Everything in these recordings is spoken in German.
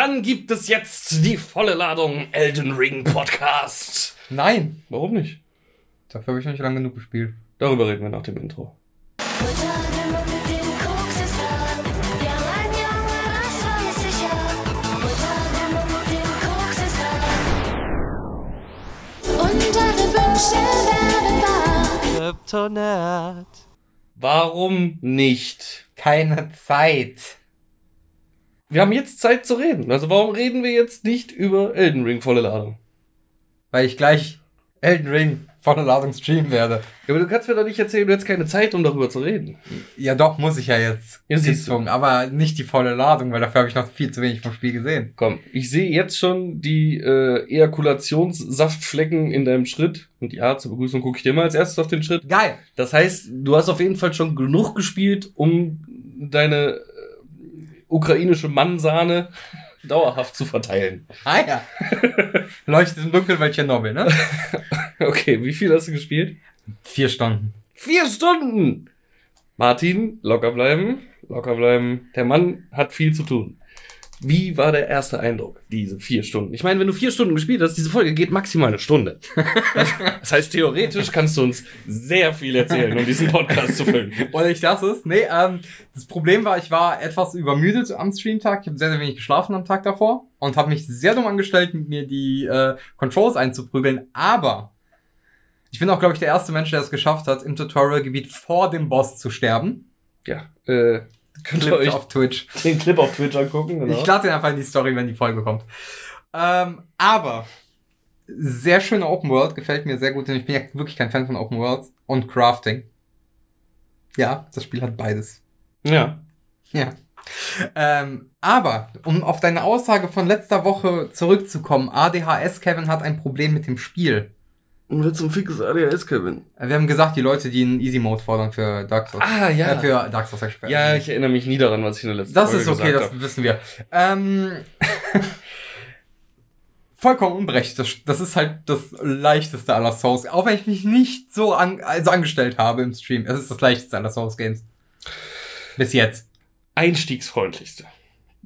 Dann gibt es jetzt die volle Ladung Elden Ring Podcast. Nein, Warum nicht? dafür habe ich noch nicht lange genug gespielt. Darüber reden wir nach dem Intro. Warum nicht? Keine Zeit. Wir haben jetzt Zeit zu reden. Also warum reden wir jetzt nicht über Elden Ring volle Ladung? Weil ich gleich Elden Ring volle Ladung streamen werde. Ja, aber du kannst mir doch nicht erzählen, du hättest keine Zeit, um darüber zu reden. Ja, doch, muss ich ja jetzt. Ja, siehst du. aber nicht die volle Ladung, weil dafür habe ich noch viel zu wenig vom Spiel gesehen. Komm, ich sehe jetzt schon die äh, Ejakulationssaftflecken in deinem Schritt. Und ja, zur Begrüßung gucke ich dir mal als erstes auf den Schritt. Geil. Das heißt, du hast auf jeden Fall schon genug gespielt, um deine ukrainische Mannsahne dauerhaft zu verteilen. Ah ja. Leuchtet im Dunkeln, weil Tschernobyl, ne? Okay, wie viel hast du gespielt? Vier Stunden. Vier Stunden! Martin, locker bleiben, locker bleiben. Der Mann hat viel zu tun. Wie war der erste Eindruck, diese vier Stunden? Ich meine, wenn du vier Stunden gespielt hast, diese Folge geht maximal eine Stunde. Das heißt, theoretisch kannst du uns sehr viel erzählen, um diesen Podcast zu füllen. Oder ich das ist? Nee, ähm, das Problem war, ich war etwas übermüdet am Streamtag. Ich habe sehr, sehr wenig geschlafen am Tag davor und habe mich sehr dumm angestellt, mit mir die äh, Controls einzuprügeln. Aber ich bin auch, glaube ich, der erste Mensch, der es geschafft hat, im Tutorial-Gebiet vor dem Boss zu sterben. Ja, äh, könnt ihr Clip euch auf Twitch. den Clip auf Twitch angucken. Genau. Ich lade den einfach in die Story, wenn die Folge kommt. Ähm, aber sehr schöne Open World, gefällt mir sehr gut, denn ich bin ja wirklich kein Fan von Open Worlds und Crafting. Ja, das Spiel hat beides. ja. Ja. Ähm, aber, um auf deine Aussage von letzter Woche zurückzukommen, ADHS Kevin hat ein Problem mit dem Spiel. Und wird zum fixes ADHS, Kevin. Äh, Wir haben gesagt, die Leute, die einen Easy Mode fordern für Dark Souls. Ah, ja. Äh, für Dark Souls. ich Ja, ich erinnere mich nie daran, was ich in der letzten Das Folge ist okay, gesagt das habe. wissen wir. Ähm, vollkommen unberechtigt. Das, das ist halt das leichteste aller Souls. Auch wenn ich mich nicht so an, also angestellt habe im Stream. Es ist das leichteste aller Souls Games. Bis jetzt. Einstiegsfreundlichste.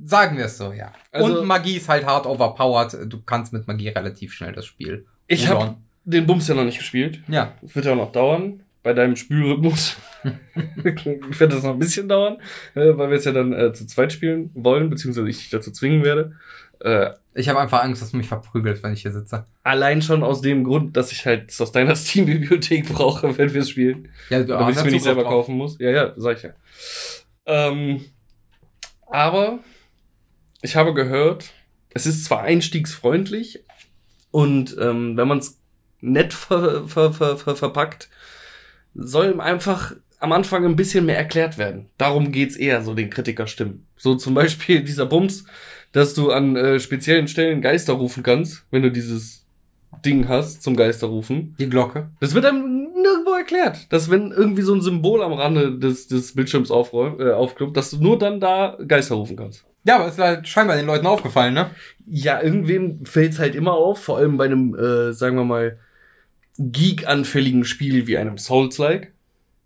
Sagen wir es so, ja. Also- Und Magie ist halt hart overpowered. Du kannst mit Magie relativ schnell das Spiel. Ich habe. Den Bums ja noch nicht gespielt. Ja. Das wird ja auch noch dauern. Bei deinem Spielrhythmus wird das noch ein bisschen dauern, äh, weil wir es ja dann äh, zu zweit spielen wollen, beziehungsweise ich dich dazu zwingen werde. Äh, Ich habe einfach Angst, dass du mich verprügelst, wenn ich hier sitze. allein schon aus dem Grund, dass ich halt es aus deiner Steam-Bibliothek brauche, wenn wir es spielen. Ja, du damit ich es mir nicht selber drauf. kaufen muss. Ja, ja, sag ich ja. Ähm, aber ich habe gehört, es ist zwar einstiegsfreundlich und ähm, wenn man es nett ver ver ver ver verpackt, soll einfach am Anfang ein bisschen mehr erklärt werden. Darum geht's eher, so den Kritikerstimmen. So zum Beispiel dieser Bums, dass du an äh, speziellen Stellen Geister rufen kannst, wenn du dieses Ding hast zum Geisterrufen. Die Glocke. Das wird einem nirgendwo erklärt, dass wenn irgendwie so ein Symbol am Rande des, des Bildschirms aufräumt, äh, aufkloppt, dass du nur dann da Geister rufen kannst. Ja, aber ist halt scheinbar den Leuten aufgefallen, ne? Ja, irgendwem fällt's halt immer auf, vor allem bei einem, äh, sagen wir mal, geek-anfälligen Spiel wie einem Souls-like.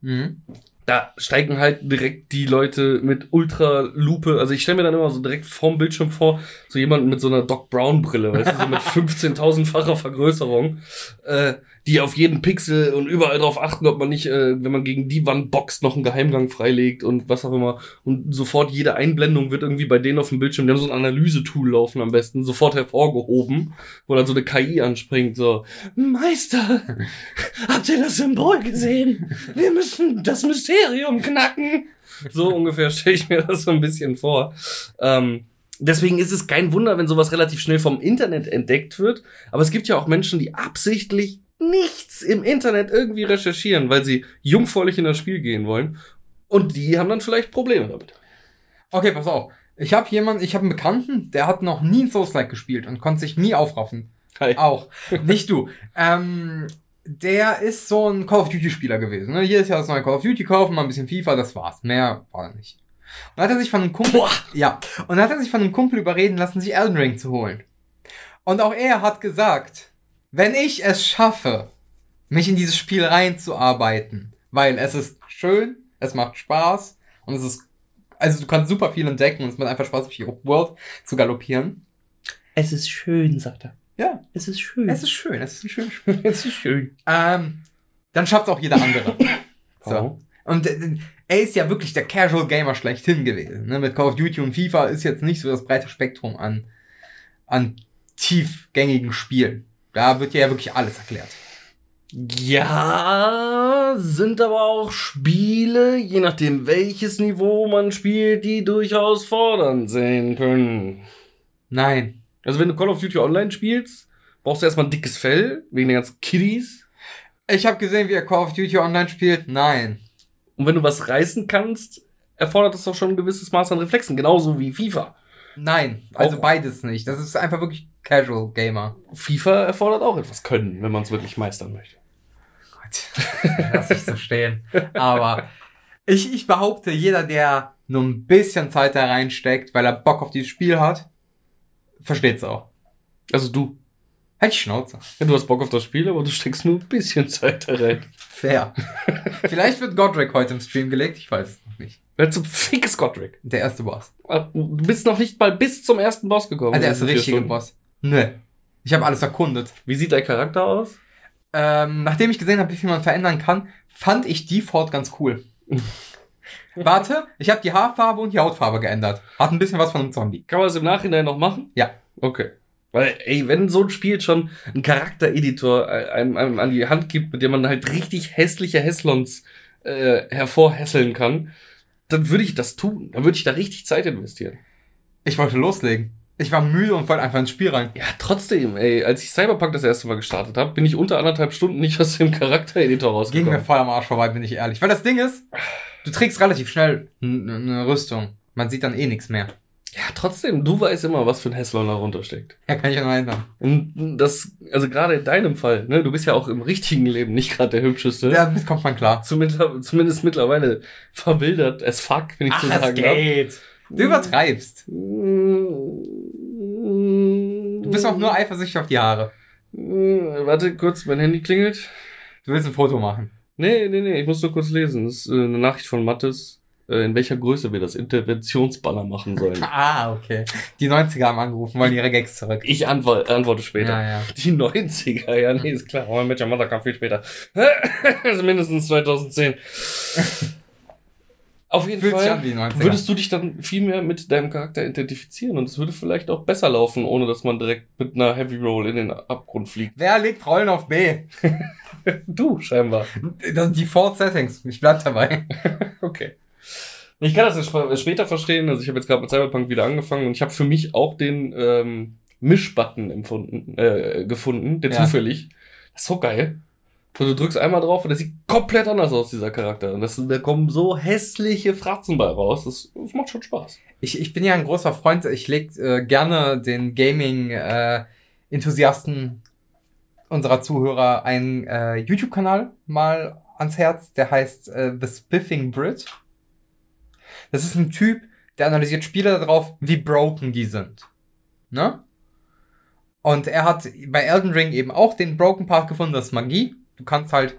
Mhm. Da steigen halt direkt die Leute mit Ultra-Lupe, also ich stelle mir dann immer so direkt vorm Bildschirm vor, so jemanden mit so einer Doc Brown-Brille, weißt du, so mit 15.000-facher Vergrößerung, äh, die auf jeden Pixel und überall darauf achten, ob man nicht, äh, wenn man gegen die Wand boxt, noch einen Geheimgang freilegt und was auch immer. Und sofort jede Einblendung wird irgendwie bei denen auf dem Bildschirm, die haben so ein Analyse-Tool laufen am besten, sofort hervorgehoben, wo dann so eine KI anspringt, so, Meister, habt ihr das Symbol gesehen? Wir müssen das Mysterium knacken. So ungefähr stelle ich mir das so ein bisschen vor. Ähm, deswegen ist es kein Wunder, wenn sowas relativ schnell vom Internet entdeckt wird. Aber es gibt ja auch Menschen, die absichtlich nichts im Internet irgendwie recherchieren, weil sie jungfräulich in das Spiel gehen wollen. Und die haben dann vielleicht Probleme damit. Okay, pass auf. Ich habe jemanden, ich habe einen Bekannten, der hat noch nie ein Souls-like gespielt und konnte sich nie aufraffen. Hi. Auch. Nicht du. Ähm, der ist so ein Call of Duty-Spieler gewesen. Ne? Jedes Jahr das neue Call of Duty kaufen, mal ein bisschen FIFA, das war's. Mehr war er nicht. Und dann hat er sich von einem Kumpel. Boah. Ja. Und hat er sich von einem Kumpel überreden lassen, sich Elden Ring zu holen. Und auch er hat gesagt, wenn ich es schaffe, mich in dieses Spiel reinzuarbeiten, weil es ist schön, es macht Spaß und es ist Also du kannst super viel entdecken und es macht einfach Spaß, durch die World zu galoppieren. Es ist schön, sagt er. Ja, Es ist schön. es ist schön, es ist ein schönes Spiel. es ist schön. Ähm, dann schafft auch jeder andere. So. So. Und äh, er ist ja wirklich der Casual Gamer schlechthin gewesen. Ne? Mit Call of Duty und FIFA ist jetzt nicht so das breite Spektrum an, an tiefgängigen Spielen. Da wird ja wirklich alles erklärt. Ja, sind aber auch Spiele, je nachdem welches Niveau man spielt, die durchaus fordernd sein können. Nein. Also wenn du Call of Duty Online spielst, brauchst du erstmal ein dickes Fell, wegen den ganzen Kiddies. Ich habe gesehen, wie er Call of Duty Online spielt. Nein. Und wenn du was reißen kannst, erfordert das doch schon ein gewisses Maß an Reflexen, genauso wie FIFA. Nein. Also Auch- beides nicht. Das ist einfach wirklich Casual Gamer. FIFA erfordert auch etwas Können, wenn man es wirklich meistern möchte. Gott. Lass ich so stehen. Aber ich, ich behaupte, jeder, der nur ein bisschen Zeit da reinsteckt, weil er Bock auf dieses Spiel hat, versteht's auch. Also du. Halt die Schnauze. Ja, du hast Bock auf das Spiel, aber du steckst nur ein bisschen Zeit da rein. Fair. Vielleicht wird Godric heute im Stream gelegt, ich weiß es noch nicht. Wer zum Fick ist Godric? Der erste Boss. Du bist noch nicht mal bis zum ersten Boss gekommen. Also der erste richtige. Boss. Nö. Ich habe alles erkundet. Wie sieht dein Charakter aus? Ähm, nachdem ich gesehen habe, wie viel man verändern kann, fand ich Default ganz cool. Warte, ich habe die Haarfarbe und die Hautfarbe geändert. Hat ein bisschen was von einem Zombie. Kann man das im Nachhinein noch machen? Ja. Okay. Weil, ey, wenn so ein Spiel schon einen Charaktereditor äh, einem, einem an die Hand gibt, mit dem man halt richtig hässliche Hässlons äh, hervorhässeln kann, dann würde ich das tun. Dann würde ich da richtig Zeit investieren. Ich wollte loslegen. Ich war müde und wollte einfach ins Spiel rein. Ja, trotzdem, ey, als ich Cyberpunk das erste Mal gestartet habe, bin ich unter anderthalb Stunden nicht aus dem Charaktereditor Ging mir rausgekommen. voll am Arsch vorbei, bin ich ehrlich. Weil das Ding ist, du trägst relativ schnell eine Rüstung. Man sieht dann eh nichts mehr. Ja, trotzdem, du weißt immer, was für ein Hässlon da runtersteckt. Ja, kann ich ja ändern. Und das, also gerade in deinem Fall, ne, du bist ja auch im richtigen Leben nicht gerade der hübscheste. Damit kommt man klar. Zumindest, zumindest mittlerweile verwildert as fuck, wenn ich so sagen darf. Du übertreibst. Du Du bist auch nur eifersüchtig auf die Haare. Warte kurz, mein Handy klingelt. Du willst ein Foto machen. Nee, nee, nee, ich muss nur kurz lesen. Das ist äh, eine Nachricht von Mattes, äh, in welcher Größe wir das Interventionsbanner machen sollen. Ah, okay. Die 90er haben angerufen, wollen ihre Gags zurück. Ich antworte, antworte später. Ja, ja. Die 90er, ja, nee, ist klar. Aber mit der Mother kam viel später. also mindestens 2010. Auf jeden Fühlt Fall an wie die 90er. würdest du dich dann viel mehr mit deinem Charakter identifizieren und es würde vielleicht auch besser laufen, ohne dass man direkt mit einer Heavy Roll in den Abgrund fliegt. Wer legt Rollen auf B? Du, scheinbar. Das sind Default Settings. Ich bleib dabei. Okay. Ich kann das sp- später verstehen. Also ich habe jetzt gerade mit Cyberpunk wieder angefangen und ich habe für mich auch den ähm, Mischbutton empfunden, äh, gefunden, der Ja. zufällig. Das ist so geil. So, du drückst einmal drauf und der sieht komplett anders aus, dieser Charakter. Und das, da kommen so hässliche Fratzen bei raus. Das, das macht schon Spaß. Ich, ich bin ja ein großer Freund. Ich leg äh, gerne den Gaming-Enthusiasten unserer Zuhörer einen äh, YouTube-Kanal mal ans Herz. Der heißt äh, The Spiffing Brit. Das ist ein Typ, der analysiert Spiele darauf, wie broken die sind. Ne? Und er hat bei Elden Ring eben auch den Broken Part gefunden, das ist Magie. Du kannst halt,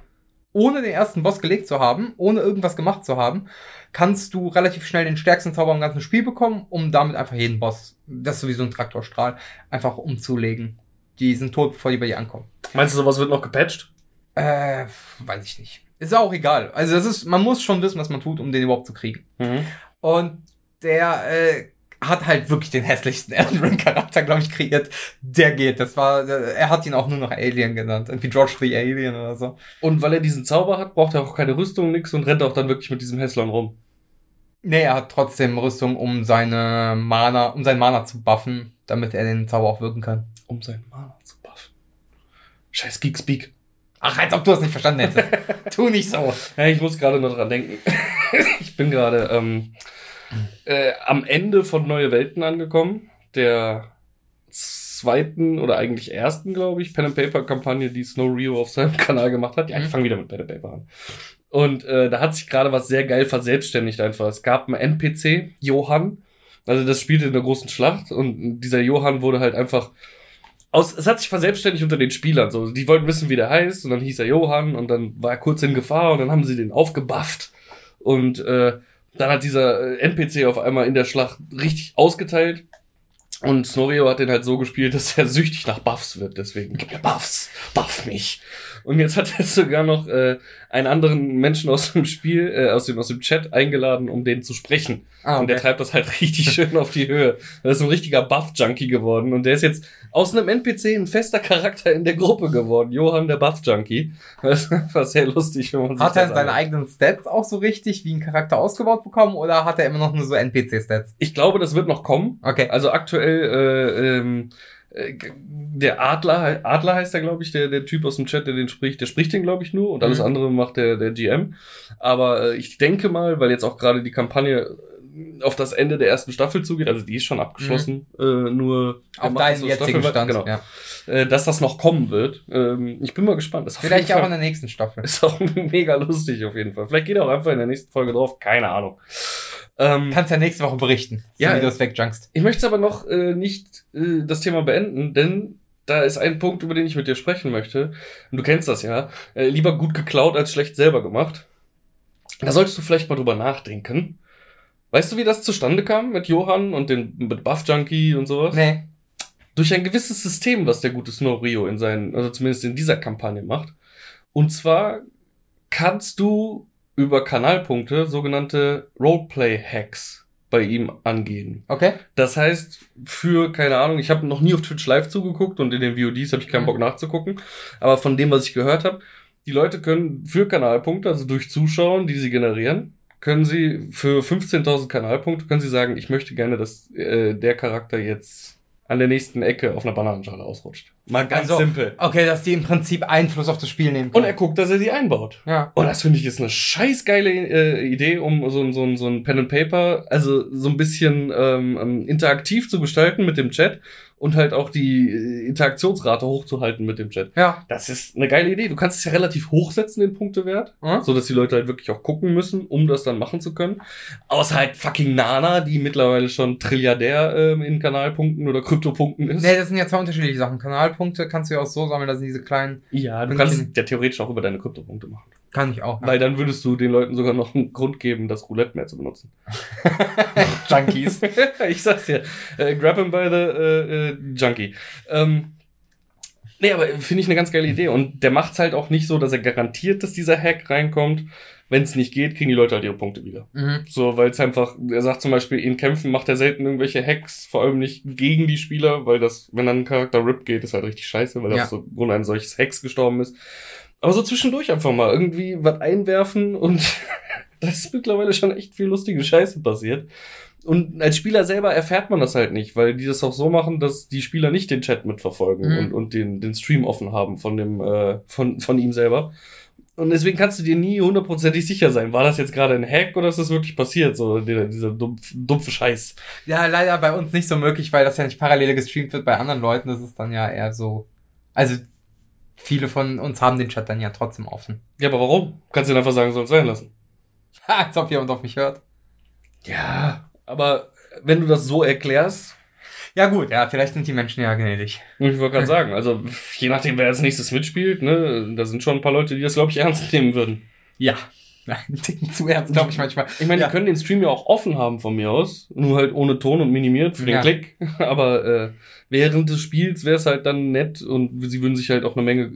ohne den ersten Boss gelegt zu haben, ohne irgendwas gemacht zu haben, kannst du relativ schnell den stärksten Zauber im ganzen Spiel bekommen, um damit einfach jeden Boss, das ist sowieso ein Traktorstrahl, einfach umzulegen. Die sind tot, bevor die bei dir ankommen. Meinst du, sowas wird noch gepatcht? Äh, weiß ich nicht. Ist auch egal. Also das ist, man muss schon wissen, was man tut, um den überhaupt zu kriegen. Mhm. Und der äh, hat halt wirklich den hässlichsten Elden Ring Charakter, glaube ich, kreiert. Der geht. Das war, er hat ihn auch nur noch Alien genannt. Irgendwie George the Alien oder so. Und weil er diesen Zauber hat, braucht er auch keine Rüstung, nix und rennt auch dann wirklich mit diesem Hässlern rum. Nee, er hat trotzdem Rüstung, um seine Mana, um sein Mana zu buffen, damit er den Zauber auch wirken kann. Um seinen Mana zu buffen. Scheiß Geekspeak. Ach, als ob du das nicht verstanden hättest. tu nicht so. Ja, ich muss gerade nur dran denken. ich bin gerade ähm, äh, am Ende von Neue Welten angekommen. Der zweiten oder eigentlich ersten, glaube ich, Pen and Paper Kampagne, die Snow Rio auf seinem Kanal gemacht hat. Ja, ich Mhm. fange wieder mit Pen and Paper an. Und äh, da hat sich gerade was sehr geil verselbstständigt einfach. Es gab einen NPC, Johann. Also das spielte in der großen Schlacht und dieser Johann wurde halt einfach aus, es hat sich verselbstständigt unter den Spielern. So, die wollten wissen, wie der heißt, und dann hieß er Johann und dann war er kurz in Gefahr und dann haben sie den aufgebufft. Und äh, Dann hat dieser äh, NPC auf einmal in der Schlacht richtig ausgeteilt. Und Snorio hat den halt so gespielt, dass er süchtig nach Buffs wird. Deswegen, gib mir Buffs, buff mich. Und jetzt hat er sogar noch äh, einen anderen Menschen aus dem Spiel, äh, aus, dem, aus dem Chat eingeladen, um den zu sprechen. Ah, Und der treibt das halt richtig schön auf die Höhe. Er ist ein richtiger Buff-Junkie geworden. Und der ist jetzt aus einem NPC ein fester Charakter in der Gruppe geworden. Johann, der Buff-Junkie. Das ist einfach sehr lustig, wenn man sich Hat er das seine eigenen Stats auch so richtig wie ein Charakter ausgebaut bekommen oder hat er immer noch nur so NPC-Stats? Ich glaube, das wird noch kommen. Okay. Also aktuell, äh, ähm, äh, der Adler, Adler heißt der, glaube ich, der, der Typ aus dem Chat, der den spricht, der spricht den, glaube ich, nur und alles Mhm. andere macht der, der GM. Aber äh, ich denke mal, weil jetzt auch gerade die Kampagne äh, auf das Ende der ersten Staffel zugeht, also die ist schon abgeschlossen, äh, nur Auf deinen so jetzigen Staffelweise- Stand. genau, Ja. äh, dass das noch kommen wird. Ähm, ich bin mal gespannt. Auf Vielleicht auch in der nächsten Staffel. ist auch mega lustig auf jeden Fall. Vielleicht geht er auch einfach in der nächsten Folge drauf, keine Ahnung. Ähm, Kannst ja nächste Woche berichten, Ja, wie du es wegjunkst. Ich möchte aber noch äh, nicht äh, das Thema beenden, denn da ist ein Punkt, über den ich mit dir sprechen möchte. Und du kennst das ja. Äh, lieber gut geklaut als schlecht selber gemacht. Da solltest du vielleicht mal drüber nachdenken. Weißt du, wie das zustande kam mit Johann und den mit Buff Junkie und sowas? Nee. Durch ein gewisses System, was der gute Snow Rio in seinen, also zumindest in dieser Kampagne macht. Und zwar kannst du über Kanalpunkte sogenannte Roleplay-Hacks bei ihm angehen. Okay. Das heißt, für, keine Ahnung, ich habe noch nie auf Twitch live zugeguckt und in den VODs habe ich keinen Mhm. Bock nachzugucken. Aber von dem, was ich gehört habe, die Leute können für Kanalpunkte, also durch Zuschauen, die sie generieren, können sie für 15.000 Kanalpunkte, können sie sagen, ich möchte gerne, dass äh, der Charakter jetzt an der nächsten Ecke auf einer Bananenschale ausrutscht. Mal ganz Also, simpel. Okay, dass die im Prinzip Einfluss auf das Spiel nehmen Und können. er guckt, dass er sie einbaut. ja. Und das finde ich ist eine scheiß geile äh, Idee, um so, ein- so, ein- so ein Pen and Paper, also so ein bisschen ähm, ähm, interaktiv zu gestalten mit dem Chat und halt auch die äh, Interaktionsrate hochzuhalten mit dem Chat. Ja. Das ist eine geile Idee. Du kannst es ja relativ hochsetzen, den Punktewert, Hm? so dass die Leute halt wirklich auch gucken müssen, um das dann machen zu können. Außer halt fucking Nana, die mittlerweile schon Trilliardär ähm, in Kanalpunkten oder Kryptopunkten ist. Nee, das sind ja zwei unterschiedliche Sachen. Kanalpunkte kannst du ja auch so sammeln, das sind diese kleinen. ja, du kannst es ja theoretisch auch über deine Kryptopunkte machen. Kann ich auch. Weil dann würdest du den Leuten sogar noch einen Grund geben, das Roulette mehr zu benutzen. Junkies. ich sag's dir. Äh, grab him by the äh, äh, Junkie. Ähm, nee, aber finde ich eine ganz geile Idee. Und der macht's halt auch nicht so, dass er garantiert, dass dieser Hack reinkommt. Wenn es nicht geht, kriegen die Leute halt ihre Punkte wieder. mhm. So, weil es einfach, er sagt zum Beispiel, in Kämpfen macht er selten irgendwelche Hacks, vor allem nicht gegen die Spieler, weil das, wenn dann ein Charakter RIP geht, ist halt richtig scheiße, weil er auf so Grund eines solches Hacks gestorben ist. Aber so zwischendurch einfach mal irgendwie was einwerfen und da ist mittlerweile schon echt viel lustige Scheiße passiert. Und als Spieler selber erfährt man das halt nicht, weil die das auch so machen, dass die Spieler nicht den Chat mitverfolgen Mhm. und, und den, den Stream offen haben von dem, äh, von, von ihm selber. Und deswegen kannst du dir nie hundertprozentig sicher sein, war das jetzt gerade ein Hack oder ist das wirklich passiert, so dieser, dieser dumpf, dumpfe Scheiß. Ja, leider bei uns nicht so möglich, weil das ja nicht parallel gestreamt wird bei anderen Leuten. Das ist dann ja eher so. Also, viele von uns haben den Chat dann ja trotzdem offen. Ja, aber warum? Kannst du einfach sagen, soll es sein lassen. Ha, als ob jemand auf mich hört. Ja, aber wenn du das so erklärst, Ja, gut, ja, vielleicht sind die Menschen ja gnädig. ich wollte gerade sagen, also je nachdem, wer als nächstes mitspielt, ne, da sind schon ein paar Leute, die das, glaube ich, ernst nehmen würden. Ja. Ein Ticken zu ernst, glaube ich manchmal. Ich meine, Ja. die können den Stream ja auch offen haben von mir aus, nur halt ohne Ton und minimiert für den Ja. Klick. Aber äh, während des Spiels wäre es halt dann nett und sie würden sich halt auch eine Menge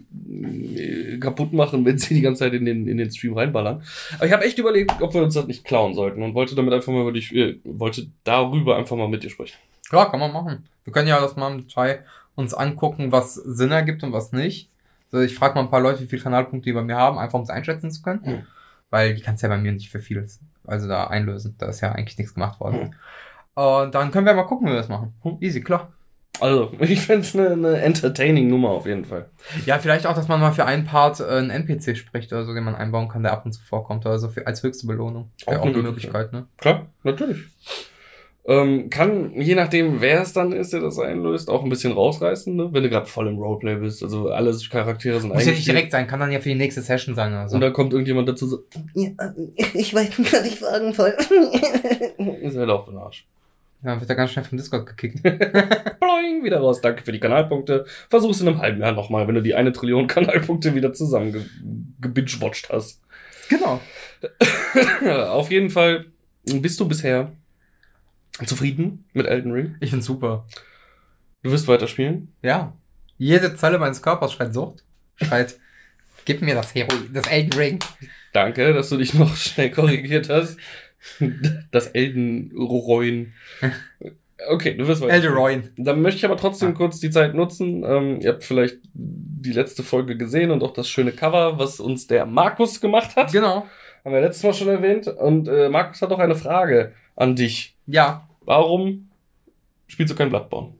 äh, kaputt machen, wenn sie die ganze Zeit in den, in den Stream reinballern. Aber ich habe echt überlegt, ob wir uns das nicht klauen sollten und wollte damit einfach mal über dich, äh, wollte darüber einfach mal mit dir sprechen. Klar, kann man machen. Wir können ja das mal im Detail uns angucken, was Sinn ergibt und was nicht. So, ich frage mal ein paar Leute, wie viele Kanalpunkte die bei mir haben, einfach um es einschätzen zu können. Mhm. Weil die kannst ja bei mir nicht für vieles, also da einlösen. Da ist ja eigentlich nichts gemacht worden. Mhm. Und dann können wir mal gucken, wie wir das machen. Mhm. Easy, klar. Also, ich fände es eine, eine entertaining Nummer auf jeden Fall. Ja, vielleicht auch, dass man mal für einen Part äh, einen NPC spricht oder so, den man einbauen kann, der ab und zu vorkommt. Oder so für, als höchste Belohnung. Auch auch eine eine Möglichkeit. Möglichkeit, ne? Klar, natürlich. Ähm, kann, je nachdem, wer es dann ist, der das einlöst, auch ein bisschen rausreißen, ne? wenn du gerade voll im Roleplay bist. Also alle Charaktere sind Muss ja nicht direkt sein, kann dann ja für die nächste Session sein oder so. Und dann kommt irgendjemand dazu so, Ja, ich weiß nicht, was ich sagen soll. ist halt auch für den Arsch. Dann wird er ganz schnell vom Discord gekickt. Ploing, wieder raus. Danke für die Kanalpunkte. Versuch's in einem halben Jahr nochmal, wenn du die eine Trillion Kanalpunkte wieder zusammen ge gebingewatcht hast. genau. Ja, auf jeden Fall Bist du bisher zufrieden mit Elden Ring? Ich find's super. Du wirst weiterspielen? Ja. Jede Zelle meines Körpers schreit Sucht. Schreit, gib mir das Heroin, das Elden Ring. Danke, dass du dich noch schnell korrigiert hast. Das Elden Roin. Okay, du wirst weiter. Elderoin. Dann möchte ich aber trotzdem Ah. kurz die Zeit nutzen. Ähm, ihr habt vielleicht die letzte Folge gesehen und auch das schöne Cover, was uns der Markus gemacht hat. Genau. Haben wir letztes Mal schon erwähnt. Und äh, Markus hat auch eine Frage an dich. Ja, Warum spielst du kein Bloodborne?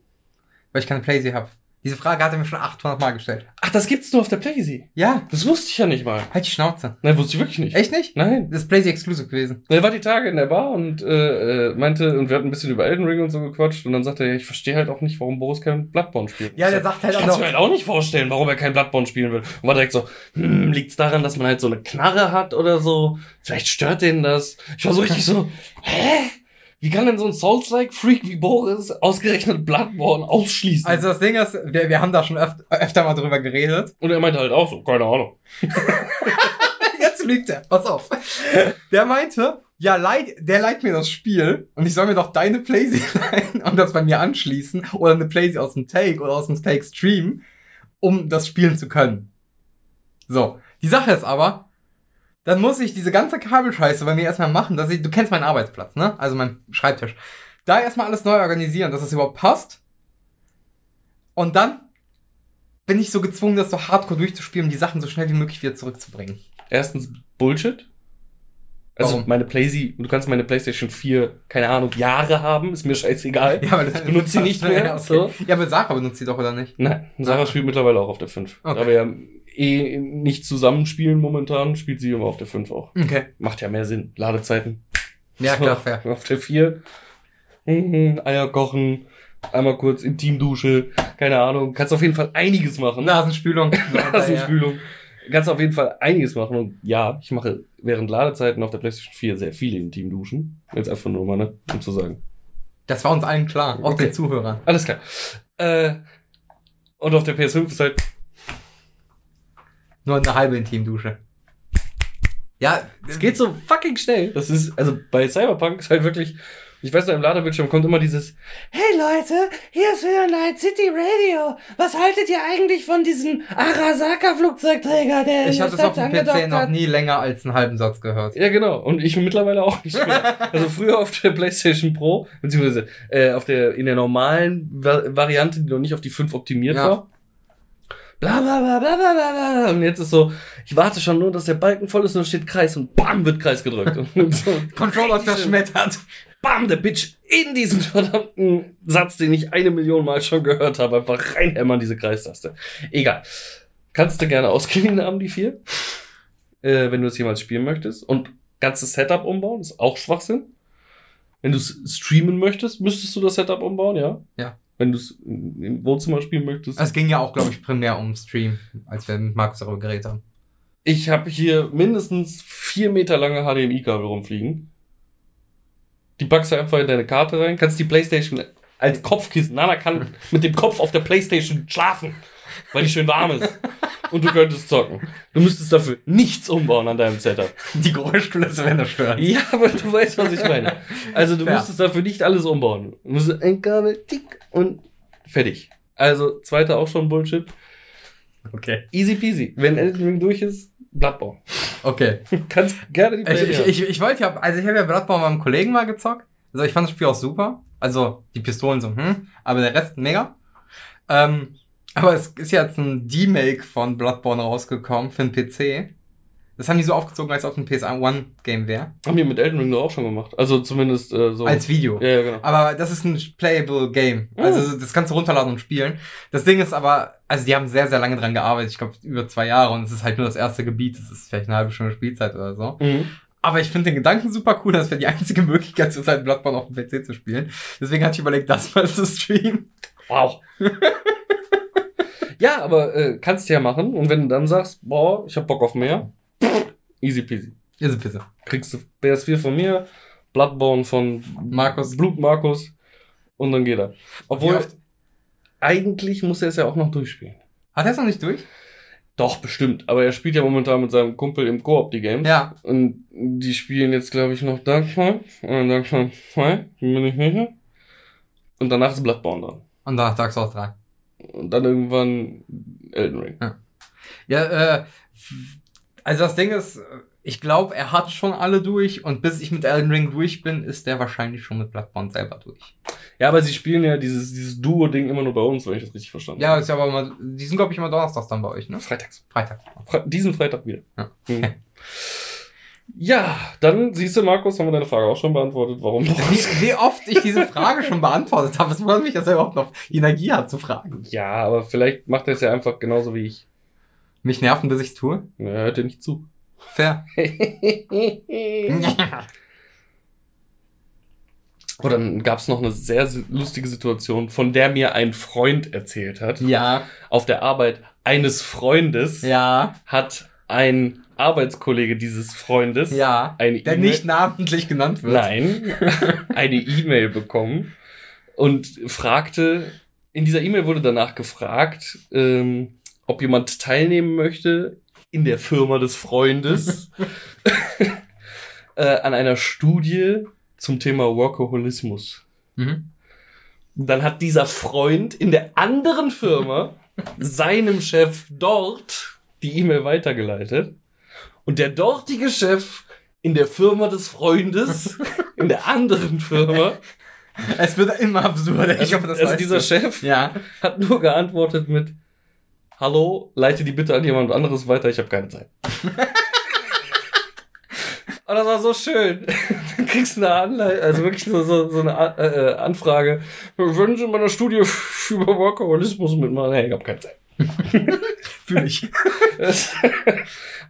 weil ich keine Playsee habe. Diese Frage hat er mir schon 800 Mal gestellt. Ach, das gibt's nur auf der Playsee. Ja, Das wusste ich ja nicht mal. halt die Schnauze. Nein, wusste ich wirklich nicht. Echt nicht? Nein. Das ist Playsee Exclusive gewesen. Er war die Tage in der Bar und äh, äh, meinte, und wir hatten ein bisschen über Elden Ring und so gequatscht und dann sagte er, ich verstehe halt auch nicht, warum Boris kein Bloodborne spielt. Ja, der Ich sagt halt ich auch kann's noch- mir halt auch nicht vorstellen, warum er kein Bloodborne spielen will. Und war direkt so, hm, liegt's daran, dass man halt so eine Knarre hat oder so? Vielleicht stört den das. Ich war so richtig so, hä? Wie kann denn so ein Souls-like-Freak wie Boris ausgerechnet Bloodborne ausschließen? Also das Ding ist, wir, wir haben da schon öf öfter mal drüber geredet. und er meinte halt auch so, keine Ahnung. Jetzt lügt er, pass auf. Der meinte, ja, leid, der leiht mir das Spiel und ich soll mir doch deine Playsee leihen und das bei mir anschließen oder eine Playsee aus dem Take oder aus dem Take Stream, um das spielen zu können. So, die Sache ist aber, dann muss ich diese ganze Kabelscheiße bei mir erstmal machen, dass ich, du kennst meinen Arbeitsplatz, ne? Also meinen Schreibtisch. Da erstmal alles neu organisieren, dass es überhaupt passt. Und dann bin ich so gezwungen, das so hardcore durchzuspielen, um die Sachen so schnell wie möglich wieder zurückzubringen. Erstens Bullshit. Also Warum? meine Playsee, du kannst meine PlayStation 4, keine Ahnung, Jahre haben, ist mir scheißegal. Ja, aber Ich benutze sie nicht mehr, Ja, okay. so. ja, aber Sarah benutzt sie doch, oder nicht? Nein, Sarah spielt mittlerweile auch auf der 5. Okay. Da wir ja eh nicht zusammenspielen momentan, spielt sie immer auf der 5 auch. Okay. Macht ja mehr Sinn. Ladezeiten. Ja, klar, fair. Auf der 4. Mhm, Eier kochen, einmal kurz Intimdusche, keine Ahnung. Kannst auf jeden Fall einiges machen. Nasenspülung. Nasenspülung. Kannst auf jeden Fall einiges machen. Und ja, ich mache während Ladezeiten auf der PlayStation 4 sehr viele Intimduschen. Jetzt einfach nur mal, ne? Um zu sagen. Das war uns allen klar, auch Okay. den Zuhörern. Alles klar. Äh, und auf der PS5 ist halt Nur eine halbe Intimdusche. Ja, Es geht so fucking schnell. Das ist, also bei Cyberpunk ist halt wirklich, ich weiß noch, im Ladebildschirm kommt immer dieses, Hey Leute, hier ist wieder Night City Radio. Was haltet ihr eigentlich von diesem Arasaka-Flugzeugträger, der Ich der das auf dem PC noch nie länger als einen halben Satz gehört. ja genau, und ich mittlerweile auch nicht mehr. also früher auf der PlayStation Pro, beziehungsweise äh, auf der, in der normalen Va Variante, die noch nicht auf die 5 optimiert Ja. war. Bla bla bla bla bla bla bla. Und jetzt ist so, ich warte schon nur, dass der Balken voll ist und dann steht Kreis und bam, wird Kreis gedrückt. Und so, Controller zerschmettert. Bam, der Bitch in diesen verdammten Satz, den ich eine Million Mal schon gehört habe, einfach reinhämmern, diese Kreistaste. Egal. Kannst du gerne ausgeliehen haben, die vier. Äh, wenn du es jemals spielen möchtest. Und ganzes Setup umbauen, ist auch Schwachsinn. Wenn du es streamen möchtest, müsstest du das Setup umbauen, ja? Ja. Wenn du es im Wohnzimmer spielen möchtest. Es ging ja auch, glaube ich, primär um Stream, als wir mit Markus darüber geredet haben. Ich habe hier mindestens vier Meter lange HDMI-Kabel rumfliegen. Die packst du einfach in deine Karte rein, kannst die Playstation als Kopfkissen, Nana kann mit dem Kopf auf der Playstation schlafen, weil die schön warm ist. Und du könntest zocken. Du müsstest dafür nichts umbauen an deinem Setup. Die Geräuschkulisse werden das stören. Ja, aber du weißt, was ich meine. Also du Fair. müsstest dafür nicht alles umbauen. Du musst ein Kabel, tick und fertig. Also, zweiter auch schon Bullshit. Okay. Easy peasy. Wenn Elden Ring durch ist, Bloodborne. Okay. Kannst gerne die Ich, ich, ich, ich wollte ja, also ich habe ja Bloodborne meinem Kollegen mal gezockt. Also ich fand das Spiel auch super. Also die Pistolen so, hm, aber der Rest mega. Ähm, aber es ist jetzt ein D-Make von Bloodborne rausgekommen für den PC. Das haben die so aufgezogen, als ob ein PS1-Game wäre. Haben die mit Elden Ring doch auch schon gemacht. Also zumindest äh, so. Als Video. ja, ja, genau. Aber das ist ein playable Game. Oh. Also das kannst du runterladen und spielen. Das Ding ist aber, also die haben sehr, sehr lange dran gearbeitet. Ich glaube über zwei Jahre und es ist halt nur das erste Gebiet. Das ist vielleicht eine halbe Stunde Spielzeit oder so. Mhm. Aber ich finde den Gedanken super cool, das wäre die einzige Möglichkeit, zu sein, Bloodborne auf dem PC zu spielen. Deswegen hatte ich überlegt, das mal zu streamen. Wow. ja, aber äh, kannst du ja machen. Und wenn du dann sagst, boah, ich hab Bock auf mehr, easy peasy. Ein bisschen. Kriegst du PS4 von mir, Bloodborne von Markus. Blut Markus und dann geht er. Obwohl, eigentlich muss er es ja auch noch durchspielen. Hat er es noch nicht durch? Doch, bestimmt. Aber er spielt ja momentan mit seinem Kumpel im Koop die Games. Ja. Und die spielen jetzt, glaube ich, noch Darkfall. Und Darkfall 2. Bin ich sicher. Und danach ist Bloodborne dran. Und danach Dark Souls 3. Und dann irgendwann Elden Ring. Ja, äh, also das Ding ist, ich glaube, er hat schon alle durch und bis ich mit Elden Ring durch bin, ist der wahrscheinlich schon mit Bloodborne selber durch. Ja, aber sie spielen ja dieses, dieses Duo-Ding immer nur bei uns, wenn ich das richtig verstanden Ja, ist ja aber immer, die sind glaube ich immer donnerstags dann bei euch, ne? Freitags. Freitag. Fre diesen Freitag wieder. Ja. Mhm. Ja, dann siehst du, Markus, haben wir deine Frage auch schon beantwortet. Warum? Wie, wie oft ich diese Frage schon beantwortet habe, es wundert mich, dass er überhaupt noch Energie hat zu fragen. Ja, aber vielleicht macht er es ja einfach genauso wie ich. Mich nerven, bis ich's tue. Er hört dir nicht zu. Fair. Und dann gab es noch eine sehr lustige Situation, von der mir ein Freund erzählt hat. ja, Auf der Arbeit eines Freundes ja, hat ein Arbeitskollege dieses Freundes ja. eine Der E-Mail- nicht namentlich genannt wird. Nein, eine E-Mail bekommen und fragte, in dieser E-Mail wurde danach gefragt, ähm, ob jemand teilnehmen möchte in der Firma des Freundes äh, an einer Studie zum Thema Workaholismus. Mhm. Dann hat dieser Freund in der anderen Firma seinem Chef dort die E-Mail weitergeleitet. Und der dortige Chef in der Firma des Freundes, in der anderen Firma, Es wird immer absurder. also, hoffe, das also dieser du. Chef Ja. hat nur geantwortet mit Hallo, leite die bitte an jemand anderes weiter, ich habe keine Zeit. Und das war so schön. Dann kriegst du eine Anleitung, also wirklich so, so, so eine A- äh, äh, Anfrage. Würden Sie in meiner Studie über Workaholismus mitmachen? Nee, ich habe keine Zeit. Fühl ich. Das,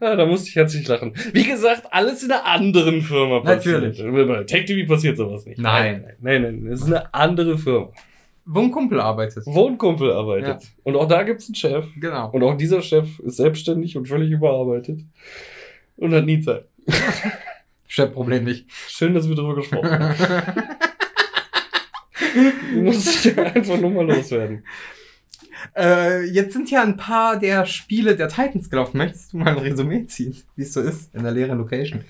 ja, da musste ich herzlich lachen. Wie gesagt, alles in einer anderen Firma passiert. Natürlich. Bei Tech TV passiert sowas nicht. Nein. Nein, nein, nein. Es ist eine andere Firma. Wo ein Kumpel arbeitet. Wo ein Kumpel arbeitet. Ja. Und auch da gibt's einen Chef. Genau. Und auch dieser Chef ist selbstständig und völlig überarbeitet. Und hat nie Zeit. Chefproblem nicht. Schön, dass wir darüber gesprochen haben. Muss ich einfach nur mal loswerden. Äh, jetzt sind ja ein paar der Spiele der Titans gelaufen. Möchtest du mal ein Resümee ziehen, wie es so ist in der leeren Location?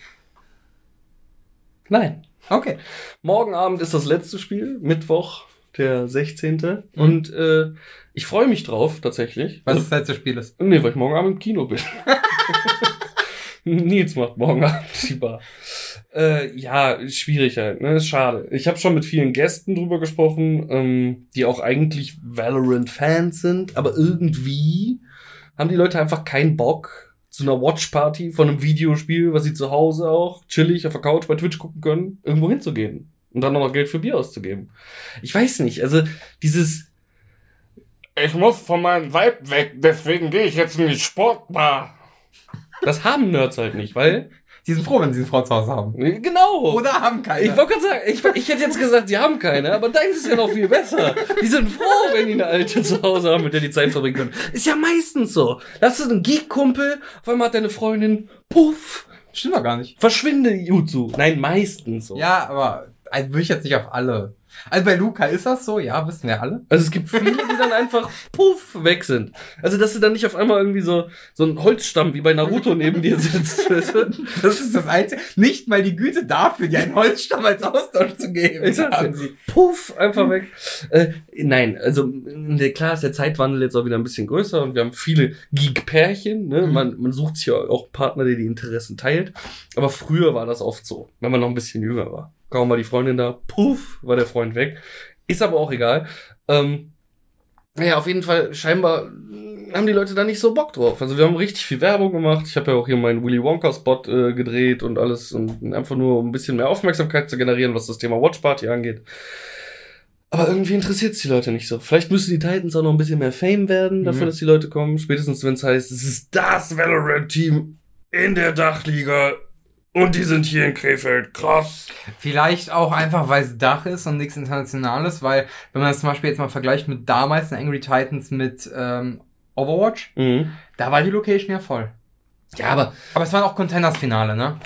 Nein. Okay. Morgen Abend ist das letzte Spiel, Mittwoch, der 16. Und äh, ich freue mich drauf, tatsächlich. Was das letzte Spiel ist. Nee, weil ich morgen Abend im Kino bin. Nils macht morgen Abend die Bar. Äh, ja, schwierig halt, ne? Ist schade. Ich habe schon mit vielen Gästen drüber gesprochen, ähm, die auch eigentlich Valorant-Fans sind, aber irgendwie haben die Leute einfach keinen Bock zu einer Watch-Party von einem Videospiel, was sie zu Hause auch chillig auf der Couch bei Twitch gucken können, irgendwo hinzugehen. Und dann noch Geld für Bier auszugeben. Ich weiß nicht, also dieses ich muss von meinem Weib weg, deswegen gehe ich jetzt in die Sportbar. Das haben Nerds halt nicht, weil. Die sind froh, wenn sie eine Frau zu Hause haben. Genau. Oder haben keine. ich wollte gerade sagen, ich, ich hätte jetzt gesagt, sie haben keine, aber deins ist ja noch viel besser. Die sind froh, wenn die eine alte zu Hause haben, mit der die Zeit verbringen können. Ist ja meistens so. Das ist ein Geek-Kumpel, auf einmal hat deine Freundin, puff, Stimmt doch gar nicht. verschwinde Jutsu. Nein, meistens so. Ja, aber also, würde ich jetzt nicht auf alle. Also bei Luca ist das so, ja, wissen wir alle. Also es gibt viele, die dann einfach puff weg sind. Also dass du dann nicht auf einmal irgendwie so so ein Holzstamm wie bei Naruto neben dir sitzt. Das ist das Einzige. Nicht mal die Güte dafür, dir einen Holzstamm als Austausch zu geben. Ich haben sie. Puff, einfach weg. Äh, nein, also klar ist der Zeitwandel jetzt auch wieder ein bisschen größer und wir haben viele Geek-Pärchen. Ne? Mhm. Man, man sucht sich ja auch Partner, der die Interessen teilt. Aber früher war das oft so, wenn man noch ein bisschen jünger war. Kaum war die Freundin da, puff, war der Freund weg. Ist aber auch egal. Ähm, naja, auf jeden Fall, scheinbar haben die Leute da nicht so Bock drauf. Also wir haben richtig viel Werbung gemacht. Ich habe ja auch hier meinen Willy Wonka-Spot äh, gedreht und alles. Und einfach nur, um ein bisschen mehr Aufmerksamkeit zu generieren, was das Thema Watch Party angeht. Aber irgendwie interessiert es die Leute nicht so. Vielleicht müssen die Titans auch noch ein bisschen mehr Fame werden, dafür, Mhm. dass die Leute kommen. Spätestens, wenn es heißt, es ist das Valorant-Team in der Dachliga und die sind hier in Krefeld. Krass. Vielleicht auch einfach, weil es Dach ist und nichts Internationales, weil, wenn man das zum Beispiel jetzt mal vergleicht mit damals den Angry Titans mit ähm, Overwatch, Mhm. da war die Location ja voll. Ja, aber Aber es war auch Contenders-Finale, ne?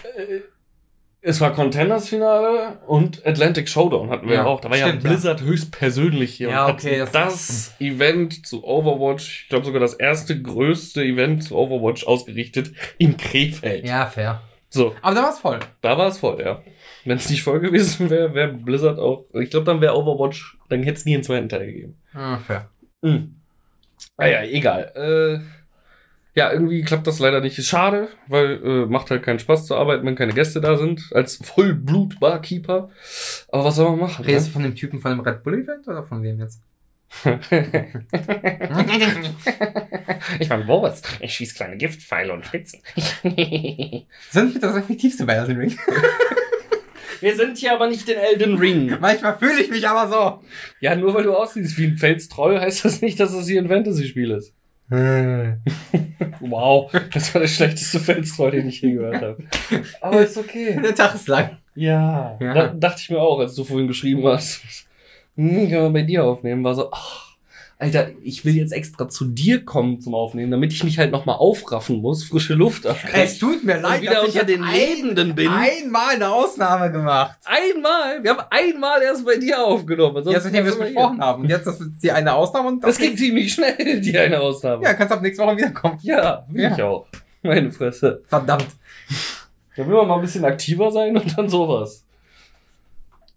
Es war Contenders-Finale und Atlantic Showdown hatten wir Ja, auch. Da war stimmt, ja ja. Blizzard höchstpersönlich hier. Ja, und okay, hat das- das, Event zu Overwatch, ich glaube sogar das erste größte Event zu Overwatch ausgerichtet in Krefeld. Ja, fair. So, Aber da war's voll. da war es voll, ja. Wenn es nicht voll gewesen wäre, wäre Blizzard auch. Ich glaube, dann wäre Overwatch, dann hätte es nie einen zweiten Teil gegeben. Ah, fair. Mhm. Ah ja, egal. Äh, ja, irgendwie klappt das leider nicht. Ist schade, weil äh, macht halt keinen Spaß zu arbeiten, wenn keine Gäste da sind. Als Vollblut-Barkeeper. Aber was soll man machen? Redest Ne? du von dem Typen von dem Red Bull Event oder von wem jetzt? ich mein Boris, ich schieß kleine Giftpfeile und Spitzen. Sind wir das effektivste bei Elden Ring? Wir sind hier aber nicht in Elden Ring. Manchmal fühle ich mich aber so. Ja, nur weil du aussiehst wie ein Felstroll, heißt das nicht, dass es hier ein Fantasy-Spiel ist. Wow, das war der schlechteste Felstroll, den ich je gehört habe. Aber ist okay. Der Tag ist lang. Ja, Ja. Da, dachte ich mir auch, als du vorhin geschrieben hast. Hm, kann man bei dir aufnehmen, war so, ach, Alter, ich will jetzt extra zu dir kommen zum Aufnehmen, damit ich mich halt nochmal aufraffen muss, frische Luft Es abkriegen. tut mir leid, dass ich unter den ein, Lebenden bin. einmal eine Ausnahme gemacht. einmal, wir haben einmal erst bei dir aufgenommen. Ja, ansonsten seitdem wir es besprochen haben. Und jetzt ist die eine Ausnahme und hier. Das ging ziemlich schnell, die eine Ausnahme. Ja, kannst ab nächste Woche wiederkommen. ja will Ja. ich auch. Meine Fresse. Verdammt. Da will man mal ein bisschen aktiver sein und dann sowas.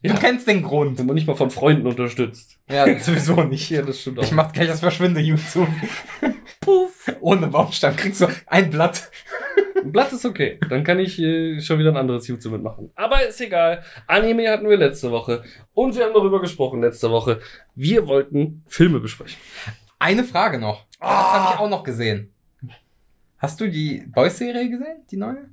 Ja. Du kennst den Grund. Wenn man nicht mal von Freunden unterstützt. Ja, sowieso nicht. Ja, das stimmt auch. Ich mach gleich das Verschwinde YouTube. Puff. Ohne Baumstamm kriegst du ein Blatt. Ein Blatt ist okay. Dann kann ich äh, schon wieder ein anderes YouTube mitmachen. Aber ist egal. Anime hatten wir letzte Woche. Und wir haben darüber gesprochen letzte Woche. Wir wollten Filme besprechen. Eine Frage noch. Das habe ich auch noch gesehen. Hast du die Boys-Serie gesehen? Die neue?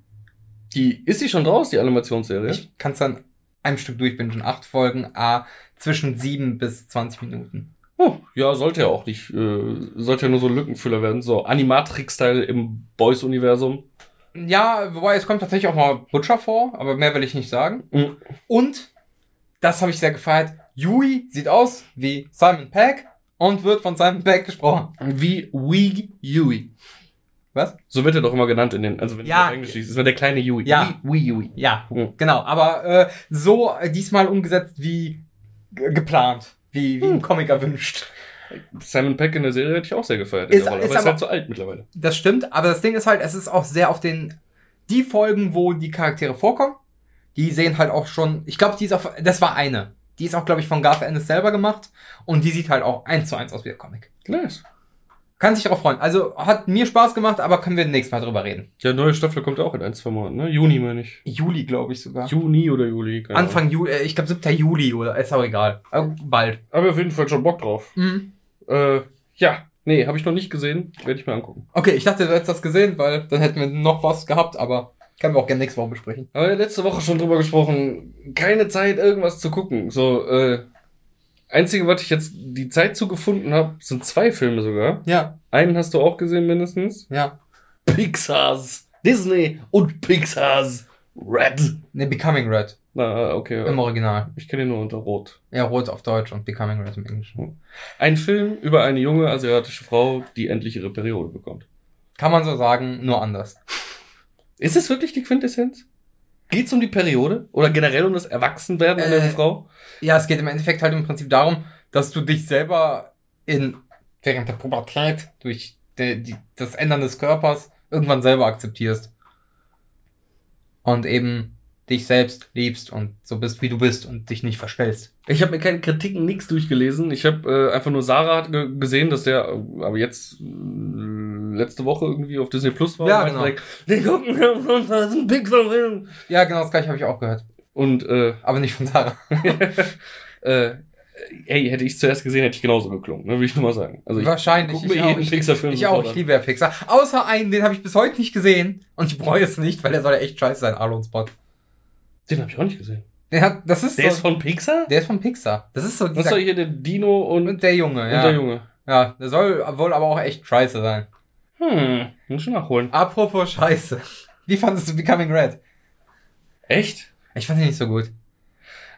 Die, ist die schon draus, die Animationsserie? Ich kann es dann einem Stück durchbinden. Acht Folgen, a zwischen sieben bis 20 Minuten. oh, ja, sollte ja auch nicht. Äh, sollte ja nur so ein Lückenfüller werden. So Animatrix-Style im Boys-Universum. Ja, wobei es kommt tatsächlich auch mal Butcher vor, aber mehr will ich nicht sagen. Mhm. Und, das habe ich sehr gefeiert, Yui sieht aus wie Simon Peck und wird von Simon Peck gesprochen. Wie Wee Yui. Was? So wird er doch immer genannt in den, also wenn Ja. du auf Englisch liest, ist er der kleine Yui. Ja. Wee Yui. Ja, Mhm. genau. Aber äh, so äh, diesmal umgesetzt wie geplant. Wie, wie Hm. ein Comic erwünscht. Simon Peck in der Serie hätte ich auch sehr gefeiert. Ist- ist aber ist aber- halt zu alt mittlerweile. Das stimmt, aber das Ding ist halt, es ist auch sehr auf den, die Folgen, wo die Charaktere vorkommen, die sehen halt auch schon, ich glaube, die ist auch, das war eine. Die ist auch, glaube ich, von Garth Ennis selber gemacht und die sieht halt auch eins zu eins aus wie der Comic. Nice. Kann sich darauf freuen. Also hat mir Spaß gemacht, aber können wir nächstes Mal drüber reden. Ja, neue Staffel kommt ja auch in ein, zwei Monaten, ne? Juni meine ich. Juli, glaube ich sogar. Juni oder Juli. keine Ahnung. Anfang Juli, äh, ich glaube 7. Juli oder ist auch egal. Aber bald. Aber auf jeden Fall schon Bock drauf. Mhm. Äh, ja. Nee, habe ich noch nicht gesehen. Werde ich mir angucken. Okay, ich dachte, du hättest das gesehen, weil dann hätten wir noch was gehabt, aber können wir auch gerne nächste Woche besprechen. Aber letzte Woche schon drüber gesprochen. Keine Zeit, irgendwas zu gucken. So, äh. Einzige, was ich jetzt die Zeit zu gefunden habe, sind zwei Filme sogar. Ja, Einen hast du auch gesehen mindestens. ja. Pixars. Disney und Pixars. Red. Ne, Becoming Red Na, okay. im Original. Ich kenne ihn nur unter Rot. Ja, Rot auf Deutsch und Becoming Red im Englischen. Ein Film über eine junge asiatische Frau, die endlich ihre Periode bekommt. Kann man so sagen, nur anders. Ist es wirklich die Quintessenz? Geht's um die Periode? Oder generell um das Erwachsenwerden einer Äh, Frau? Ja, es geht im Endeffekt halt im Prinzip darum, dass du dich selber in während der Pubertät durch die, die, das Ändern des Körpers irgendwann selber akzeptierst. Und eben dich selbst liebst und so bist, wie du bist und dich nicht verstellst. Ich habe mir keine Kritiken, nichts durchgelesen. Ich habe äh, einfach nur Sarah gesehen, dass der äh, aber jetzt äh, letzte Woche irgendwie auf Disney Plus war. Ja, und genau. direkt, Wir gucken das ist ein Pixar-Film. Ja, genau das gleiche habe ich auch gehört. Und äh, Aber nicht von Sarah. äh, ey, hätte ich zuerst gesehen, hätte ich genauso geklungen, ne, will ich nur mal sagen. Also ich Wahrscheinlich. guck mir ich auch. jeden Ich, Pixar-Film ich auch. Ich liebe ja Pixar. Außer einen, den habe ich bis heute nicht gesehen. Und ich bereue es nicht, weil der soll ja echt scheiße sein, Alon Spot. Den habe ich auch nicht gesehen. Der hat, das ist Der so, ist von Pixar? der ist von Pixar. Das ist so dieser, soll hier der Dino und, und der Junge, und ja. der Junge? Ja, der soll wohl aber auch echt scheiße sein. Hm, muss ich nachholen. Apropos Scheiße. Wie fandest du Becoming Red? Echt? Ich fand ihn nicht so gut.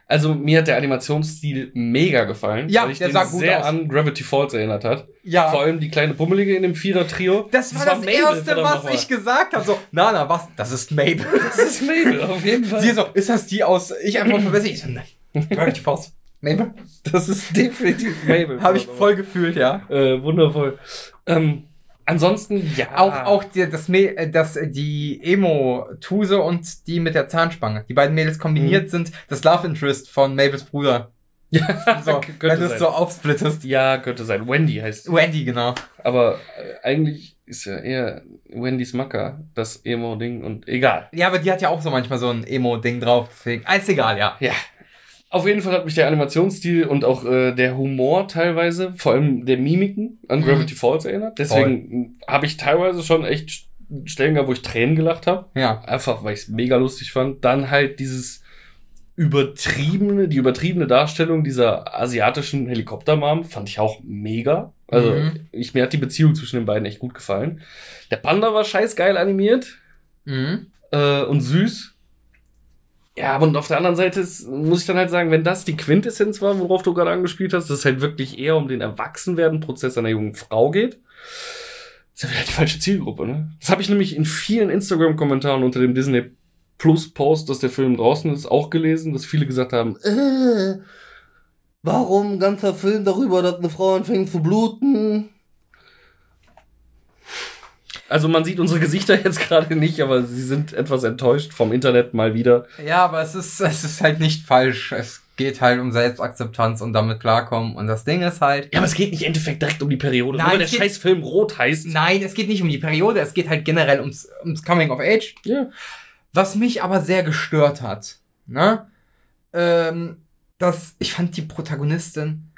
Also mir hat der Animationsstil mega gefallen, Ja, weil ich der den sah gut sehr aus. an Gravity Falls erinnert hat. Ja. Vor allem die kleine Pummelige in dem Vierer-Trio. Das war das, Mabel, Erste, was ich gesagt habe. So, na, na, was? Das ist Mabel. Das ist Mabel, auf jeden Fall. Sie so, ist das die aus, ich einfach verbessere, ich so, nein. Gravity Falls. Mabel? Das ist definitiv Mabel. Habe ich voll gefühlt, ja. Äh, wundervoll. Ähm, ansonsten, ja. Auch, auch die, das, äh, das, äh, die Emo-Tuse und die mit der Zahnspange. Die beiden Mädels kombiniert sind das Love Interest von Mabels Bruder. Ja, So, könnte wenn du es so aufsplittest. Ja, könnte sein. Wendy heißt. Wendy, genau. Aber äh, eigentlich ist ja eher Wendys Macker das Emo-Ding und egal. Ja, aber die hat ja auch so manchmal so ein Emo-Ding drauf. Deswegen, ah, ist egal, ja. Ja. Auf jeden Fall hat mich der Animationsstil und auch äh, der Humor teilweise, vor allem der Mimiken an Mhm. Gravity Falls erinnert. Deswegen habe ich teilweise schon echt Stellen gehabt, wo ich Tränen gelacht habe. Ja. Einfach, weil ich es mega lustig fand. Dann halt dieses übertriebene, die übertriebene Darstellung dieser asiatischen Helikoptermom fand ich auch mega. Also, Mhm. ich, mir hat die Beziehung zwischen den beiden echt gut gefallen. Der Panda war scheiß geil animiert Mhm. äh, und süß. Ja, aber und auf der anderen Seite ist, muss ich dann halt sagen, wenn das die Quintessenz war, worauf du gerade angespielt hast, dass es halt wirklich eher um den Erwachsenwerden-Prozess einer jungen Frau geht, ist ja wieder die falsche Zielgruppe, ne? Das habe ich nämlich in vielen Instagram-Kommentaren unter dem Disney Plus-Post, dass der Film draußen ist, auch gelesen, dass viele gesagt haben, Äh, warum ein ganzer Film darüber, dass eine Frau anfängt zu bluten? Also man sieht unsere Gesichter jetzt gerade nicht, aber sie sind etwas enttäuscht vom Internet mal wieder. Ja, aber es ist, es ist halt nicht falsch. Es geht halt um Selbstakzeptanz und damit klarkommen. Und das Ding ist halt, Ja, aber es geht nicht im Endeffekt direkt um die Periode, Nein, nur weil der scheiß Film rot heißt. nein, es geht nicht um die Periode, es geht halt generell ums, ums Coming of Age. Ja. Was mich aber sehr gestört hat, ne? Ähm, dass ich fand die Protagonistin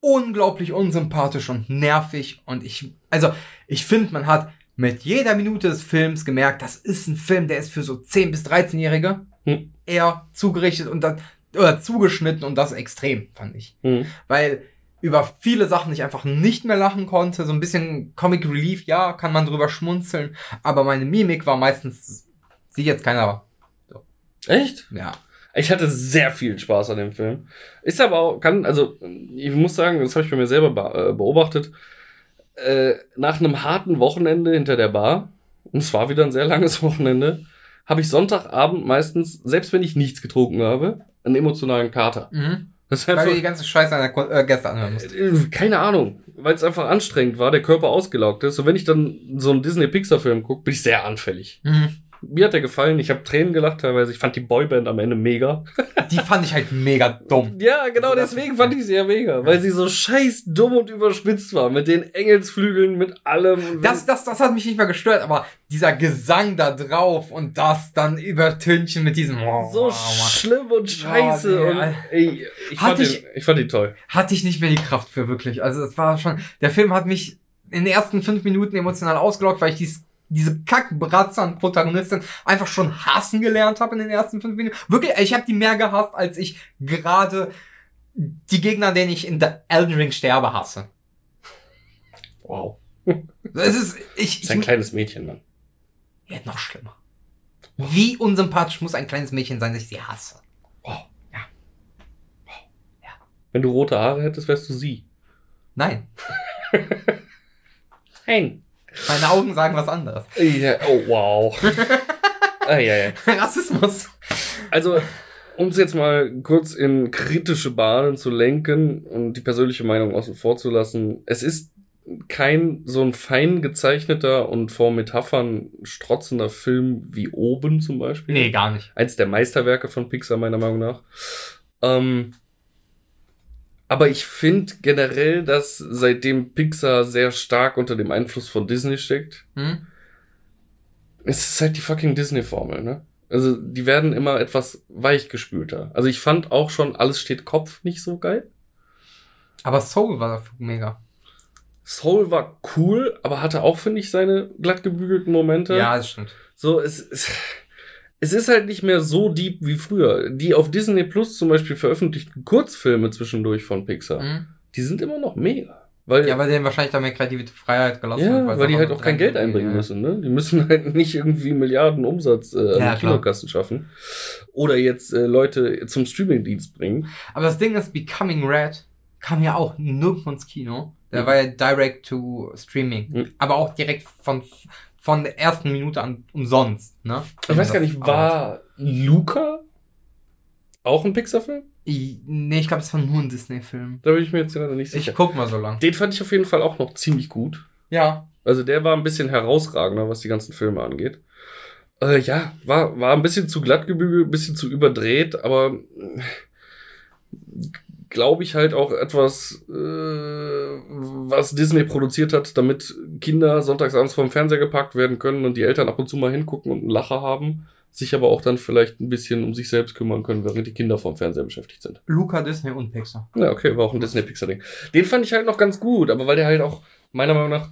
unglaublich unsympathisch und nervig und ich, also ich finde, man hat mit jeder Minute des Films gemerkt, das ist ein Film, der ist für so 10 bis 13-Jährige Hm. eher zugerichtet und das, oder zugeschnitten und das extrem, fand ich. Hm. Weil über viele Sachen ich einfach nicht mehr lachen konnte. So ein bisschen Comic Relief, ja, kann man drüber schmunzeln. Aber meine Mimik war meistens, sieht jetzt keiner. Echt? Ja. Ich hatte sehr viel Spaß an dem Film. Ist aber auch, kann, also, ich muss sagen, das habe ich bei mir selber be äh, beobachtet. Äh, nach einem harten Wochenende hinter der Bar, und es war wieder ein sehr langes Wochenende, habe ich Sonntagabend meistens, selbst wenn ich nichts getrunken habe, einen emotionalen Kater. Mhm. Das Weil du die ganze Scheiße an der äh, Gäste anhören musst. äh, keine Ahnung, weil es einfach anstrengend war, der Körper ausgelaugt ist. Und wenn ich dann so einen Disney-Pixar-Film gucke, bin ich sehr anfällig. Mhm. Mir hat der gefallen, ich habe Tränen gelacht teilweise. Ich fand die Boyband am Ende mega. Die fand ich halt mega dumm. Ja, genau deswegen fand ich sie ja mega, weil sie so scheiß dumm und überspitzt war. Mit den Engelsflügeln, mit allem. Das, das, das hat mich nicht mehr gestört, aber dieser Gesang da drauf und das dann übertünchen mit diesem. so schlimm und scheiße. nee, und, ey, ich, fand ich- ihn, ich fand ihn toll. hatte ich nicht mehr die Kraft für wirklich. Also es war schon, der Film hat mich in den ersten fünf Minuten emotional ausgelockt, weil ich dies, diese Kackbratze an Protagonistin einfach schon hassen gelernt habe in den ersten fünf Minuten. Wirklich, ich habe die mehr gehasst, als ich gerade die Gegner, denen ich in der Elden Ring sterbe, hasse. Wow. Es ist, ich, ist ein ich kleines Mädchen, Mann. ja, noch schlimmer. Wie unsympathisch muss ein kleines Mädchen sein, dass ich sie hasse? Wenn du rote Haare hättest, wärst du sie. Nein, Nein. Meine Augen sagen was anderes. Ja, oh, wow. ah, ja, ja. Rassismus. Also, um es jetzt mal kurz in kritische Bahnen zu lenken und die persönliche Meinung außen vor zu lassen, es ist kein so ein fein gezeichneter und vor Metaphern strotzender Film wie oben zum Beispiel. Nee, gar nicht. Eins der Meisterwerke von Pixar, meiner Meinung nach. Ähm, aber ich finde generell, dass seitdem Pixar sehr stark unter dem Einfluss von Disney steckt, Hm? es ist halt die fucking Disney-Formel, ne? Also, die werden immer etwas weichgespülter. Also, ich fand auch schon, alles steht Kopf nicht so geil. Aber Soul war mega. Soul war cool, aber hatte auch, finde ich, seine glatt gebügelten Momente. Ja, das stimmt. So, es, es, es ist halt nicht mehr so deep wie früher. Die auf Disney Plus zum Beispiel veröffentlichten Kurzfilme zwischendurch von Pixar, Mhm. die sind immer noch mega. Weil, Ja, weil denen wahrscheinlich da mehr kreative Freiheit gelassen Ja, wird. weil, die sie halt auch kein Geld einbringen ja. müssen. Ne? Die müssen halt nicht irgendwie Milliarden Umsatz äh, an Ja, die klar. Kinokassen schaffen. Oder jetzt äh, Leute zum Streamingdienst bringen. Aber das Ding ist, Becoming Red kam ja auch nirgendwo ins Kino. Der Mhm. war ja direct to Streaming. Mhm. Aber auch direkt von, von der ersten Minute an umsonst, ne? Ich weiß gar nicht, war Luca auch ein Pixar-Film? Ich, nee, ich glaube, es war nur ein Disney-Film. Da bin ich mir jetzt gerade nicht Ich sicher. guck mal so lang. Den fand ich auf jeden Fall auch noch ziemlich gut. Ja. Also der war ein bisschen herausragender, was die ganzen Filme angeht. Äh, ja, war, war ein bisschen zu glatt gebügelt, ein bisschen zu überdreht, aber glaube ich halt auch etwas, äh, was Disney produziert hat, damit Kinder sonntagsabends vorm Fernseher gepackt werden können und die Eltern ab und zu mal hingucken und einen Lacher haben, sich aber auch dann vielleicht ein bisschen um sich selbst kümmern können, während die Kinder vorm Fernseher beschäftigt sind. Luca, Disney und Pixar. Ja, okay, war auch ein Disney-Pixar-Ding. Den fand ich halt noch ganz gut, aber weil der halt auch, meiner Meinung nach,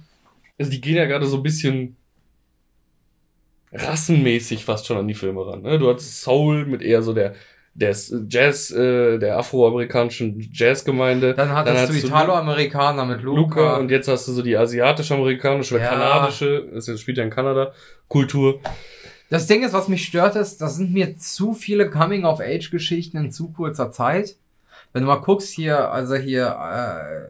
also die gehen ja gerade so ein bisschen rassenmäßig fast schon an die Filme ran. Ne? Du hattest Soul mit eher so der, der Jazz, äh, der afroamerikanischen Jazzgemeinde. Dann hattest hattest du Italo-Amerikaner mit Luca. Luca und jetzt hast du so die asiatisch-amerikanische oder Ja. kanadische, das spielt ja in Kanada, Kultur. Das Ding ist, was mich stört, ist, das sind mir zu viele Coming-of-Age-Geschichten in zu kurzer Zeit. Wenn du mal guckst hier, also hier,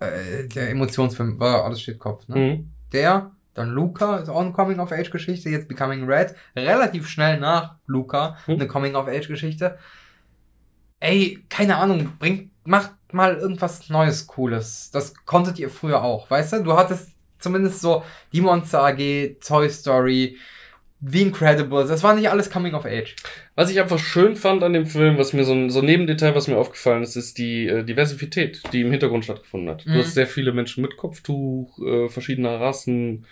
äh, äh, der Emotionsfilm, war alles steht Kopf, ne? Mhm. Der, dann Luca, ist auch eine Coming-of-Age-Geschichte, jetzt Becoming Red, relativ schnell nach Luca, Hm. eine Coming-of-Age-Geschichte. Ey, keine Ahnung, bringt, macht mal irgendwas Neues, Cooles. Das konntet ihr früher auch, weißt du? Du hattest zumindest so die Monster AG, Toy Story, The Incredibles, das war nicht alles Coming-of-Age. Was ich einfach schön fand an dem Film, was mir so ein, so ein Nebendetail, was mir aufgefallen ist, ist die äh, Diversität, die im Hintergrund stattgefunden hat. Mhm. Du hast sehr viele Menschen mit Kopftuch, äh, verschiedener Rassen.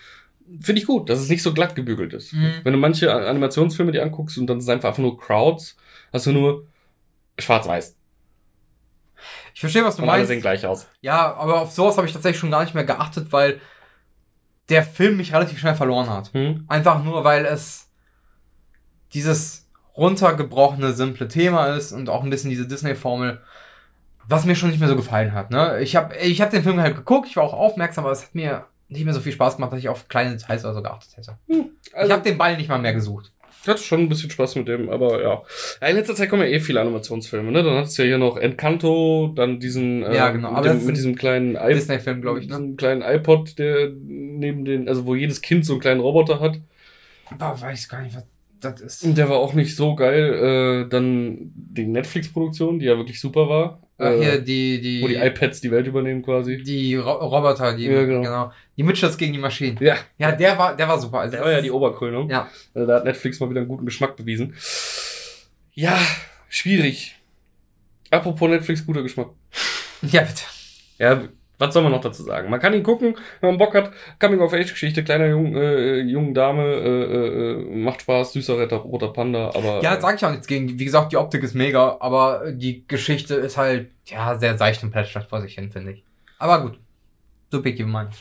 Finde ich gut, dass es nicht so glatt gebügelt ist. Mhm. Wenn du manche Animationsfilme dir anguckst und dann es einfach nur Crowds, hast du nur schwarz-weiß. Ich verstehe, was du Und alle meinst. sehen gleich aus. Ja, aber auf sowas habe ich tatsächlich schon gar nicht mehr geachtet, weil der Film mich relativ schnell verloren hat. Hm? Einfach nur, weil es dieses runtergebrochene, simple Thema ist und auch ein bisschen diese Disney-Formel, was mir schon nicht mehr so gefallen hat. Ne? Ich habe ich hab den Film halt geguckt, ich war auch aufmerksam, aber es hat mir nicht mehr so viel Spaß gemacht, dass ich auf kleine Details oder so geachtet hätte. ich Also, habe den Ball nicht mal mehr gesucht. Ich hatte schon ein bisschen Spaß mit dem, aber ja. ja. In letzter Zeit kommen ja eh viele Animationsfilme, ne? Dann hattest du ja hier noch Encanto, dann diesen, äh, Ja, genau, mit, aber dem, mit diesem kleinen iPod. Disney-Film, glaube ich. Ne? diesen kleinen iPod, der neben den, also wo jedes Kind so einen kleinen Roboter hat. Boah, weiß gar nicht, was das ist. Und der war auch nicht so geil. Äh, dann die Netflix-Produktion, die ja wirklich super war. Ach, äh, hier, die, die, wo die iPads die Welt übernehmen quasi. die Ro Roboter, die, Ja, genau. genau. Die Mitchells gegen die Maschinen. Ja, Ja, der war, der war super. Also der war ja die Oberkrönung. Ja. Also da hat Netflix mal wieder einen guten Geschmack bewiesen. Ja, schwierig. Apropos Netflix, guter Geschmack. Ja, bitte. Ja, was soll man noch dazu sagen? Man kann ihn gucken, wenn man Bock hat. Coming of Age Geschichte, kleiner jung, äh, jungen Dame, äh, äh, macht Spaß, süßer roter, roter Panda, aber. Ja, äh, sag ich auch nichts gegen. Wie gesagt, die Optik ist mega, aber die Geschichte ist halt, ja, sehr seicht und plätschert vor sich hin, finde ich. Aber gut. Subjektive Meinung.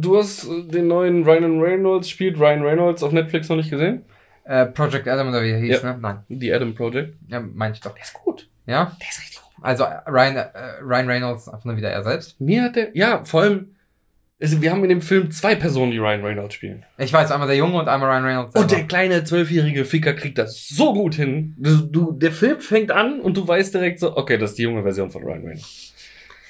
Du hast äh, den neuen Ryan Reynolds, spielt Ryan Reynolds auf Netflix noch nicht gesehen? Äh, Project Adam oder wie er hieß, Ja. ne? Nein. Die Adam Project. Ja, meine ich doch. Der ist gut. Ja? Der ist richtig gut. Also, äh, Ryan, äh, Ryan Reynolds, einfach nur wieder er selbst. Mir hat der, ja, vor allem, also wir haben in dem Film zwei Personen, die Ryan Reynolds spielen. Ich weiß, einmal der Junge und einmal Ryan Reynolds Und der selber. kleine zwölfjährige Ficker kriegt das so gut hin. Du, du, der Film fängt an und du weißt direkt so, okay, das ist die junge Version von Ryan Reynolds.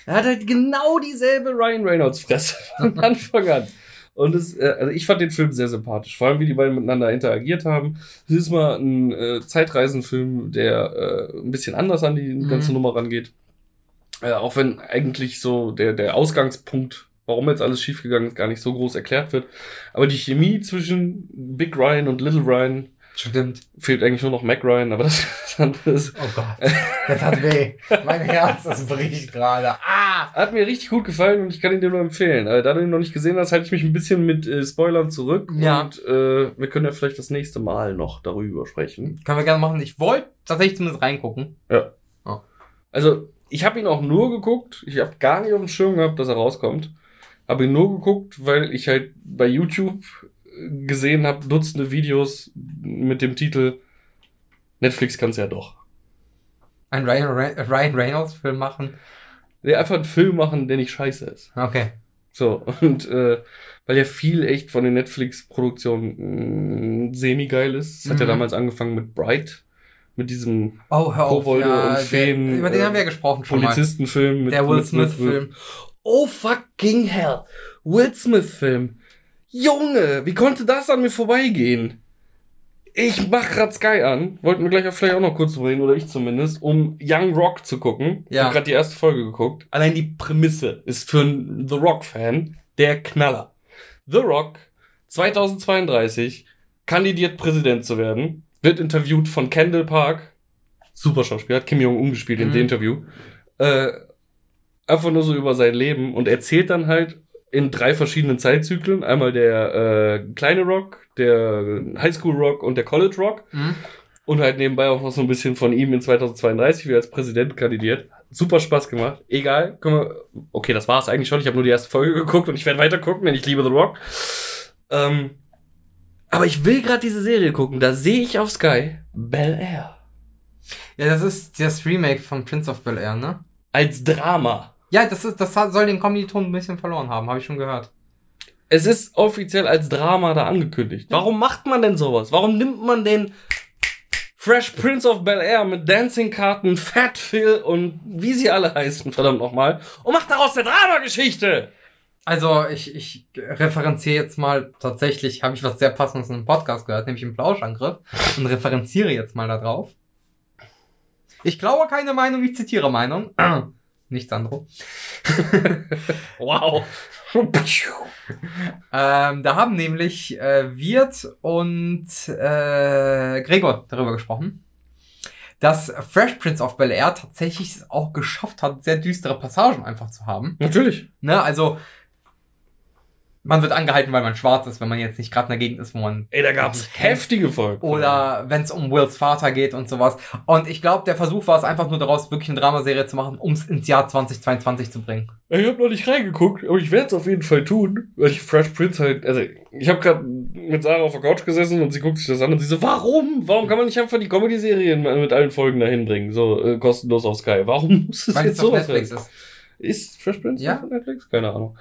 Er hat halt genau dieselbe Ryan Reynolds Fresse von Anfang an. Und es, äh, also ich fand den Film sehr sympathisch. Vor allem, wie die beiden miteinander interagiert haben. Es ist mal ein äh, Zeitreisenfilm, der äh, ein bisschen anders an die Mhm. ganze Nummer rangeht. Äh, auch wenn eigentlich so der, der Ausgangspunkt, warum jetzt alles schiefgegangen ist, gar nicht so groß erklärt wird. Aber die Chemie zwischen Big Ryan und Little Ryan Stimmt. fehlt eigentlich nur noch Mac Ryan, aber das ist anderes. Oh Gott. Das hat weh. mein Herz, das bricht gerade. Ah! Hat mir richtig gut gefallen und ich kann ihn dir nur empfehlen. Äh, da du ihn noch nicht gesehen hast, halte ich mich ein bisschen mit äh, Spoilern zurück. Ja. Und äh, wir können ja vielleicht das nächste Mal noch darüber sprechen. Können wir gerne machen. Ich wollte tatsächlich zumindest reingucken. Also, ich habe ihn auch nur geguckt. Ich habe gar nicht auf dem Schirm gehabt, dass er rauskommt. Habe ihn nur geguckt, weil ich halt bei YouTube gesehen habe, Dutzende Videos mit dem Titel Netflix kann's ja doch. Ein Ryan, Ryan Reynolds Film machen. Der einfach einen Film machen, der nicht scheiße ist. Okay. So, und äh, weil ja viel echt von den Netflix-Produktionen mh, semi-geil ist. Es hat ja Mhm. damals angefangen mit Bright, mit diesem Oh, hör auf. Kobolde ja, und Feen, Der, über den äh, haben wir ja gesprochen schon mal. Polizistenfilm. Mit, Der Will mit- mit- Smith-Film. Oh fucking hell. Will Smith-Film. Junge, wie konnte das an mir vorbeigehen? Ich mach grad Sky an, wollten wir gleich auch vielleicht auch noch kurz reden, oder ich zumindest, um Young Rock zu gucken. Ich Ja. hab grad die erste Folge geguckt. Allein die Prämisse ist für einen The Rock-Fan der Knaller. The Rock, 2032, kandidiert Präsident zu werden, wird interviewt von Kendall Park, super Schauspieler, hat Kim Jong-un gespielt in Mhm. dem Interview, äh, einfach nur so über sein Leben und erzählt dann halt in drei verschiedenen Zeitzyklen, einmal der äh, kleine Rock, der Highschool Rock und der College Rock Mhm. und halt nebenbei auch noch so ein bisschen von ihm in 2032, wie er als Präsident kandidiert. Super Spaß gemacht. Egal, okay, das war's eigentlich schon. Ich habe nur die erste Folge geguckt und ich werde weiter gucken, denn ich liebe The Rock. Ähm, aber ich will gerade diese Serie gucken. Da sehe ich auf Sky Bel Air Ja, das ist das Remake von Prince of Bel Air, ne? als Drama. Ja, das ist, das soll den Comedy-Ton ein bisschen verloren haben, habe ich schon gehört. Es ist offiziell als Drama da angekündigt. Warum macht man denn sowas? Warum nimmt man den Fresh Prince of Bel Air mit Dancing-Karten, Fat Phil und wie sie alle heißen, verdammt nochmal, und macht daraus eine Dramageschichte? Also, ich, ich referenziere jetzt mal, tatsächlich habe ich was sehr Passendes in einem Podcast gehört, nämlich im Plauschangriff, und referenziere jetzt mal da drauf. Ich glaube keine Meinung, ich zitiere Meinung. Nichts anderes. Wow. Ähm, da haben nämlich äh, Wirt und äh, Gregor darüber gesprochen, dass Fresh Prince of Bel Air tatsächlich es auch geschafft hat, sehr düstere Passagen einfach zu haben. Natürlich. Ne, also man wird angehalten, weil man schwarz ist, wenn man jetzt nicht gerade in der Gegend ist, wo man Ey, da gab's heftige Folgen. oder wenn es um Wills Vater geht und sowas. Und ich glaube, der Versuch war es einfach nur daraus, wirklich eine Dramaserie zu machen, um es ins Jahr 2022 zu bringen. Ich habe noch nicht reingeguckt, aber ich werde es auf jeden Fall tun, weil ich Fresh Prince halt, also ich habe gerade mit Sarah auf der Couch gesessen und sie guckt sich das an und sie so, warum? Warum kann man nicht einfach die Comedy-Serien mit allen Folgen dahin bringen, so äh, kostenlos auf Sky? Warum muss es jetzt sowas Netflix ist. Ist Fresh Prince Ja. auf Netflix? Keine Ahnung.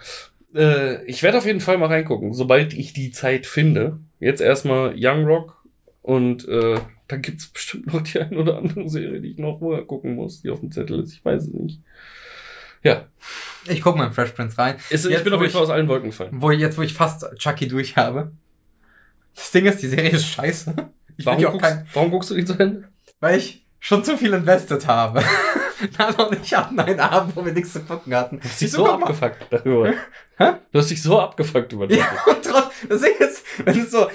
Äh, ich werde auf jeden Fall mal reingucken, sobald ich die Zeit finde. Jetzt erstmal Young Rock und äh, dann gibt's bestimmt noch die ein oder andere Serie, die ich noch vorher gucken muss, die auf dem Zettel ist. Ich weiß es nicht. Ja, Ich gucke mal in Fresh Prince rein. ist, ich Jetzt, bin auf jeden ich- Fall aus allen Wolken gefallen. Wo jetzt, wo ich fast Chucky durch habe. Das Ding ist, die Serie ist scheiße. Ich Warum guckst, kein, warum guckst du die zu Ende? weil ich schon zu viel invested habe. Nana und ich hatten einen Abend, wo wir nichts zu gucken hatten. Du hast Ich dich so, abgefuckt darüber. Hä? Du hast dich so abgefuckt über das. Ja, und trotz, das Ding ist, wenn du so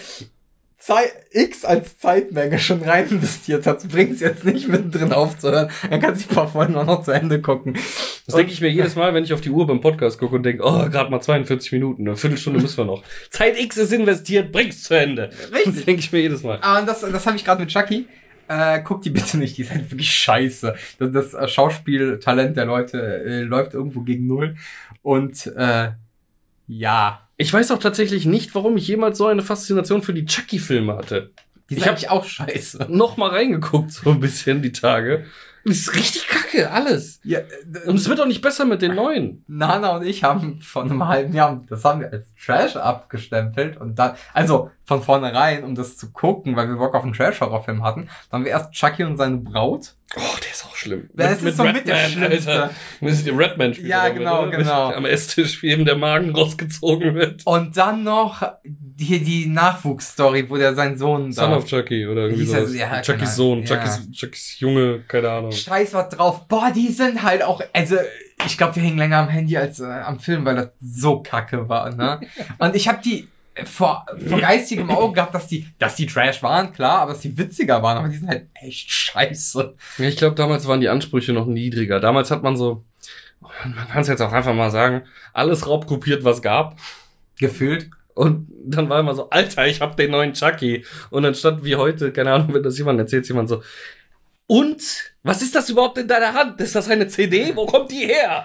Zeit, X als Zeitmenge schon rein investiert hast, bringt es jetzt nicht mittendrin aufzuhören. Dann kannst du die paar Folgen auch noch zu Ende gucken. Das denke ich mir jedes Mal, wenn ich auf die Uhr beim Podcast gucke und denke, oh, gerade mal 42 Minuten, eine Viertelstunde müssen wir noch. Zeit X ist investiert, bring's zu Ende. Richtig. Das denke ich mir jedes Mal. Ah, und das, das habe ich gerade mit Chucky. Äh, guck die bitte nicht, die ist halt wirklich scheiße. Das, das äh, Schauspieltalent der Leute äh, läuft irgendwo gegen null. Und äh, ja, Ich weiß auch tatsächlich nicht, warum ich jemals so eine Faszination für die Chucky-Filme hatte. die Ich ist hab- eigentlich auch scheiße. Noch mal reingeguckt, so ein bisschen die Tage. Es ist richtig kacke, alles. Ja, Und es wird auch nicht besser mit den neuen. Nana und ich haben vor einem halben Jahr, das haben wir als Trash abgestempelt und dann, also von vornherein, um das zu gucken, weil wir Bock auf einen Trash-Horrorfilm hatten, dann haben wir erst Chucky und seine Braut. Oh, der ist auch schlimm. Das ist so mit der Schlimmste. Mit dem Redman spielt Ja, genau, oder? genau. Am Esstisch, wie eben der Magen rausgezogen wird. Und dann noch die, die Nachwuchsstory, wo der sein Sohn Son da. of Chucky oder irgendwie so, ja, Chuckys keine Sohn. Chuckys, Chuckys Junge, keine Ahnung. Scheiß was drauf. Boah, die sind halt auch, also ich glaube, wir hängen länger am Handy als äh, am Film, weil das so kacke war, ne? Und ich habe die vor, vor geistigem Auge gehabt, dass die, dass die Trash waren, klar, aber dass die witziger waren, aber die sind halt echt scheiße. Ich glaube, damals waren die Ansprüche noch niedriger. Damals hat man so, man kann es jetzt auch einfach mal sagen, alles raubkopiert, was gab. Gefühlt. Und dann war immer so, Alter, ich hab den neuen Chucky. Und anstatt wie heute, keine Ahnung, wenn das jemand erzählt, jemand so, und? Was ist das überhaupt in deiner Hand? Ist das eine CD? Wo kommt die her?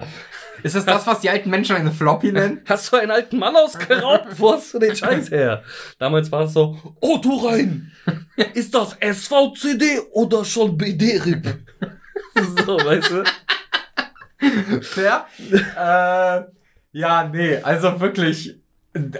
Ist das das, was die alten Menschen eine Floppy nennen? Hast du einen alten Mann ausgeraubt? Wo hast du den Scheiß her? Damals war es so, oh du rein, ist das SVCD oder schon BD-RIP? so, weißt du? Fair. äh, ja, nee, also wirklich.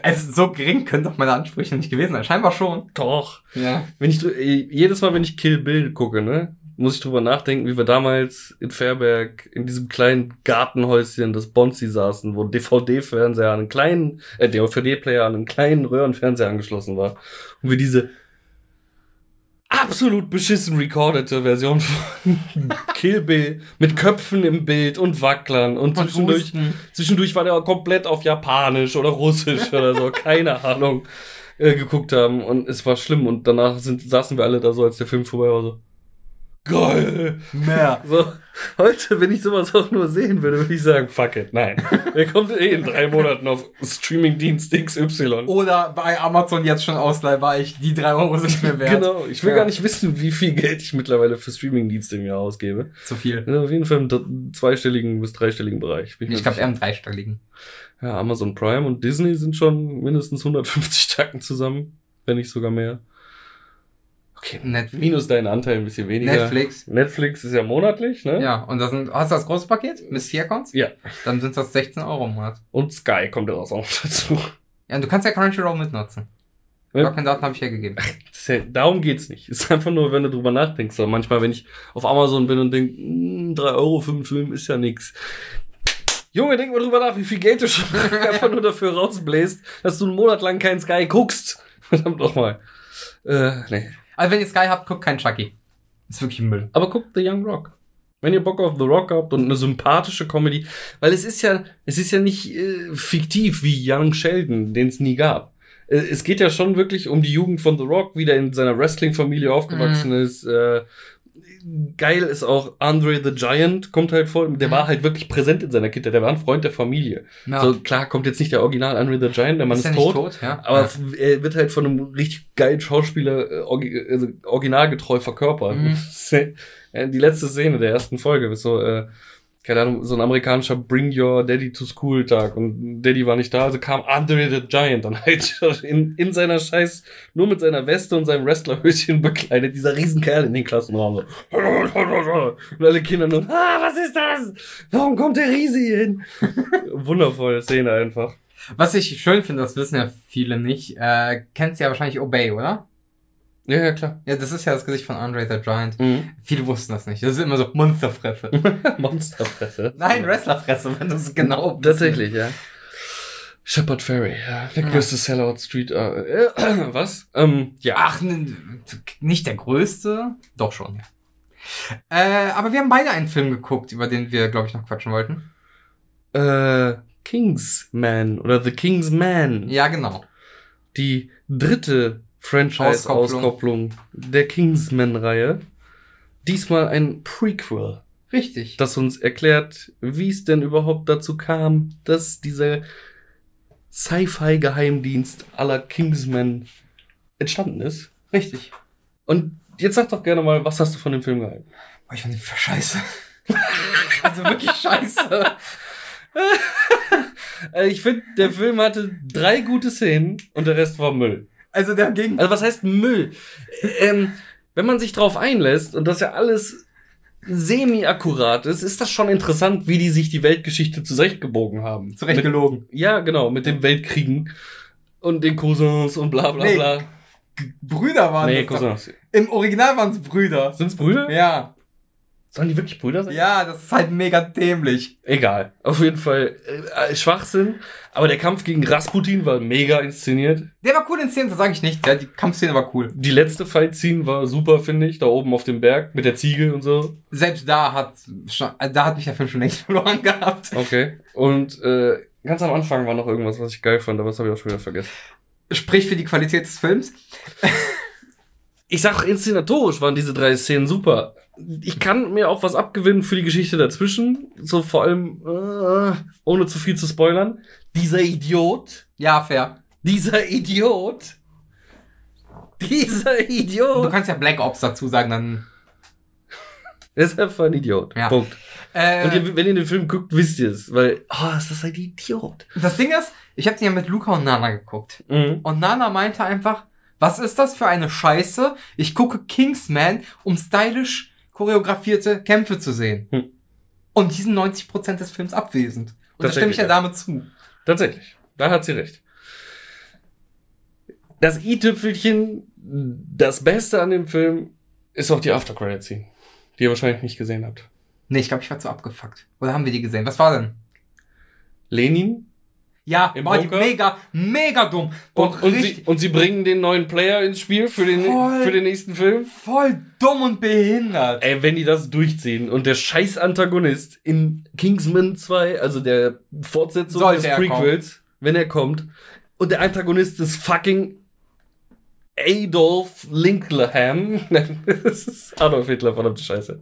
Also so gering können doch meine Ansprüche nicht gewesen sein. Scheinbar schon. Doch. Ja. Wenn ich, jedes Mal, wenn ich Kill Bill gucke, ne, muss ich drüber nachdenken, wie wir damals in Fairberg in diesem kleinen Gartenhäuschen des Bonzi saßen, wo DVD-Fernseher an einen kleinen, äh, DVD-Player an einen kleinen Röhrenfernseher angeschlossen war. Und wir diese absolut beschissen recordete Version von Kill Bill mit Köpfen im Bild und Wacklern und zwischendurch, Husten. zwischendurch war der komplett auf Japanisch oder Russisch oder so, keine Ahnung, äh, geguckt haben und es war schlimm und danach sind, saßen wir alle da so, als der Film vorbei war, so, geil! Mehr. So, heute, wenn ich sowas auch nur sehen würde, würde ich sagen, fuck it, nein. Der kommt eh in drei Monaten auf Streamingdienst XY. Oder bei Amazon jetzt schon ausleihbar, ich die drei Euro sind mir wert. Genau, ich will Ja. gar nicht wissen, wie viel Geld ich mittlerweile für Streamingdienste im Jahr ausgebe. Zu viel. Ja, auf jeden Fall im zweistelligen bis dreistelligen Bereich. Bin Ich glaube eher im dreistelligen. Ja, Amazon Prime und Disney sind schon mindestens 150 Tacken zusammen, wenn nicht sogar mehr. Okay, Netflix. minus deinen Anteil ein bisschen weniger. Netflix. Netflix ist ja monatlich, ne? Ja, und das sind, hast du das große Paket? Mit vier Accounts? Ja. Dann sind das 16 Euro im Monat. Und Sky kommt ja auch noch dazu. Ja, und du kannst ja Crunchyroll mitnutzen. Gar keine Daten habe ich hergegeben. Darum geht's nicht. Es ist einfach nur, wenn du drüber nachdenkst. So, manchmal, wenn ich auf Amazon bin und denk, "Mm, 3 Euro für einen Film ist ja nix. Junge, denk mal drüber nach, wie viel Geld du schon einfach nur dafür rausbläst, dass du einen Monat lang keinen Sky guckst. Verdammt doch mal. Äh, nee. Also wenn ihr Sky habt, guckt kein Chucky. Ist wirklich Müll. Aber guckt The Young Rock. Wenn ihr Bock auf The Rock habt und eine sympathische Comedy, weil es ist ja, es ist ja nicht äh, fiktiv wie Young Sheldon, den es nie gab. Äh, es geht ja schon wirklich um die Jugend von The Rock, wie der in seiner Wrestling-Familie aufgewachsen ist. Äh, geil ist auch Andre the Giant, kommt halt vor, der Mhm. war halt wirklich präsent in seiner Kindheit, der war ein Freund der Familie. Ja. So klar kommt jetzt nicht der Original Andre the Giant, der Mann ist, er tot. tot, ja. Aber ja. er wird halt von einem richtig geilen Schauspieler äh, also originalgetreu verkörpert. Mhm. Äh, Die letzte Szene der ersten Folge ist so, äh, keine Ahnung, so ein amerikanischer Bring Your Daddy to School Tag und Daddy war nicht da, also kam Andre the Giant dann halt in, in seiner Scheiß, nur mit seiner Weste und seinem Wrestlerhöschen bekleidet, dieser Riesenkerl in den Klassenraum so. Und alle Kinder nur, ah, was ist das? Warum kommt der Riese hier hin? Wundervolle Szene einfach. Was ich schön finde, das wissen ja viele nicht, äh, kennst ja wahrscheinlich Obey, oder? Ja, ja, klar. Ja, das ist ja das Gesicht von Andre the Giant. Mhm. Viele wussten das nicht. Das ist immer so Monsterfresse. Monsterfresse. Nein, Wrestlerfresse, wenn du es genau Tatsächlich, ja. Shepard Ferry, ja. Der Ja. größte Sellout Street. Äh, äh, was? Ähm, ja. Ach, n- nicht der größte? Doch schon, ja. Äh, aber wir haben beide einen Film geguckt, über den wir, glaube ich, noch quatschen wollten. Äh, Kingsman oder The Kingsman. Ja, genau. Die dritte Franchise-Auskopplung der Kingsman-Reihe. Diesmal ein Prequel, Richtig. das uns erklärt, wie es denn überhaupt dazu kam, dass dieser Sci-Fi-Geheimdienst aller Kingsman entstanden ist. Richtig. Und jetzt sag doch gerne mal, was hast du von dem Film gehalten? Boah, ich fand den für scheiße. also wirklich scheiße. Äh, ich finde, der Film hatte drei gute Szenen und der Rest war Müll. Also der ging. Also was heißt Müll? Ähm, wenn man sich drauf einlässt und das ja alles semi-akkurat ist, ist das schon interessant, wie die sich die Weltgeschichte zurechtgebogen haben. Zurecht Mit, gelogen. ja, genau, mit den Weltkriegen und den Cousins und bla bla Nee, bla. Brüder waren Nee, das doch. Cousins. Im Original waren es Brüder. Sind's Brüder? Ja. Sollen die wirklich Brüder sein? Ja, das ist halt mega dämlich. Egal. Auf jeden Fall äh, Schwachsinn. Aber der Kampf gegen Rasputin war mega inszeniert. Der war cool in Szenen, das sage ich nicht. Ja, die Kampfszene war cool. Die letzte Fight-Scene war super, finde ich. Da oben auf dem Berg mit der Ziege und so. Selbst da hat äh, da hat mich der Film schon längst verloren gehabt. Okay. Und äh, ganz am Anfang war noch irgendwas, was ich geil fand, aber das habe ich auch schon wieder vergessen. Sprich für die Qualität des Films. Ich sag, inszenatorisch waren diese drei Szenen super. Ich kann mir auch was abgewinnen für die Geschichte dazwischen. So vor allem, äh, ohne zu viel zu spoilern. Dieser Idiot. Ja, fair. Dieser Idiot. Dieser Du Idiot. kannst ja Black Ops dazu sagen, dann. Er ist einfach ein Idiot. Ja. Punkt. Äh, Und ihr, wenn ihr den Film guckt, wisst ihr es. Weil, oh, ist das ein Idiot. das Ding ist, ich habe den ja mit Luca und Nana geguckt. Mhm. Und Nana meinte einfach, was ist das für eine Scheiße? Ich gucke Kingsman, um stylisch choreografierte Kämpfe zu sehen. Hm. Und die sind 90% des Films abwesend. Und da stimme ich der Dame zu. Tatsächlich. Da hat sie recht. Das i-Tüpfelchen, das Beste an dem Film, ist auch die After-Credit-Scene, die ihr wahrscheinlich nicht gesehen habt. Nee, ich glaube, ich war zu abgefuckt. Oder haben wir die gesehen? Was war denn? Lenin Ja, Im boah, die mega, mega dumm. Boah, und, und, sie, und sie bringen den neuen Player ins Spiel für den, Voll. für den nächsten Film. voll dumm und behindert. Ey, wenn die das durchziehen und der scheiß Antagonist in Kingsman 2, also der Fortsetzung Sollte des Prequels, wenn er kommt, und der Antagonist ist fucking Adolf Linkleham. das ist Adolf Hitler, verdammte Scheiße.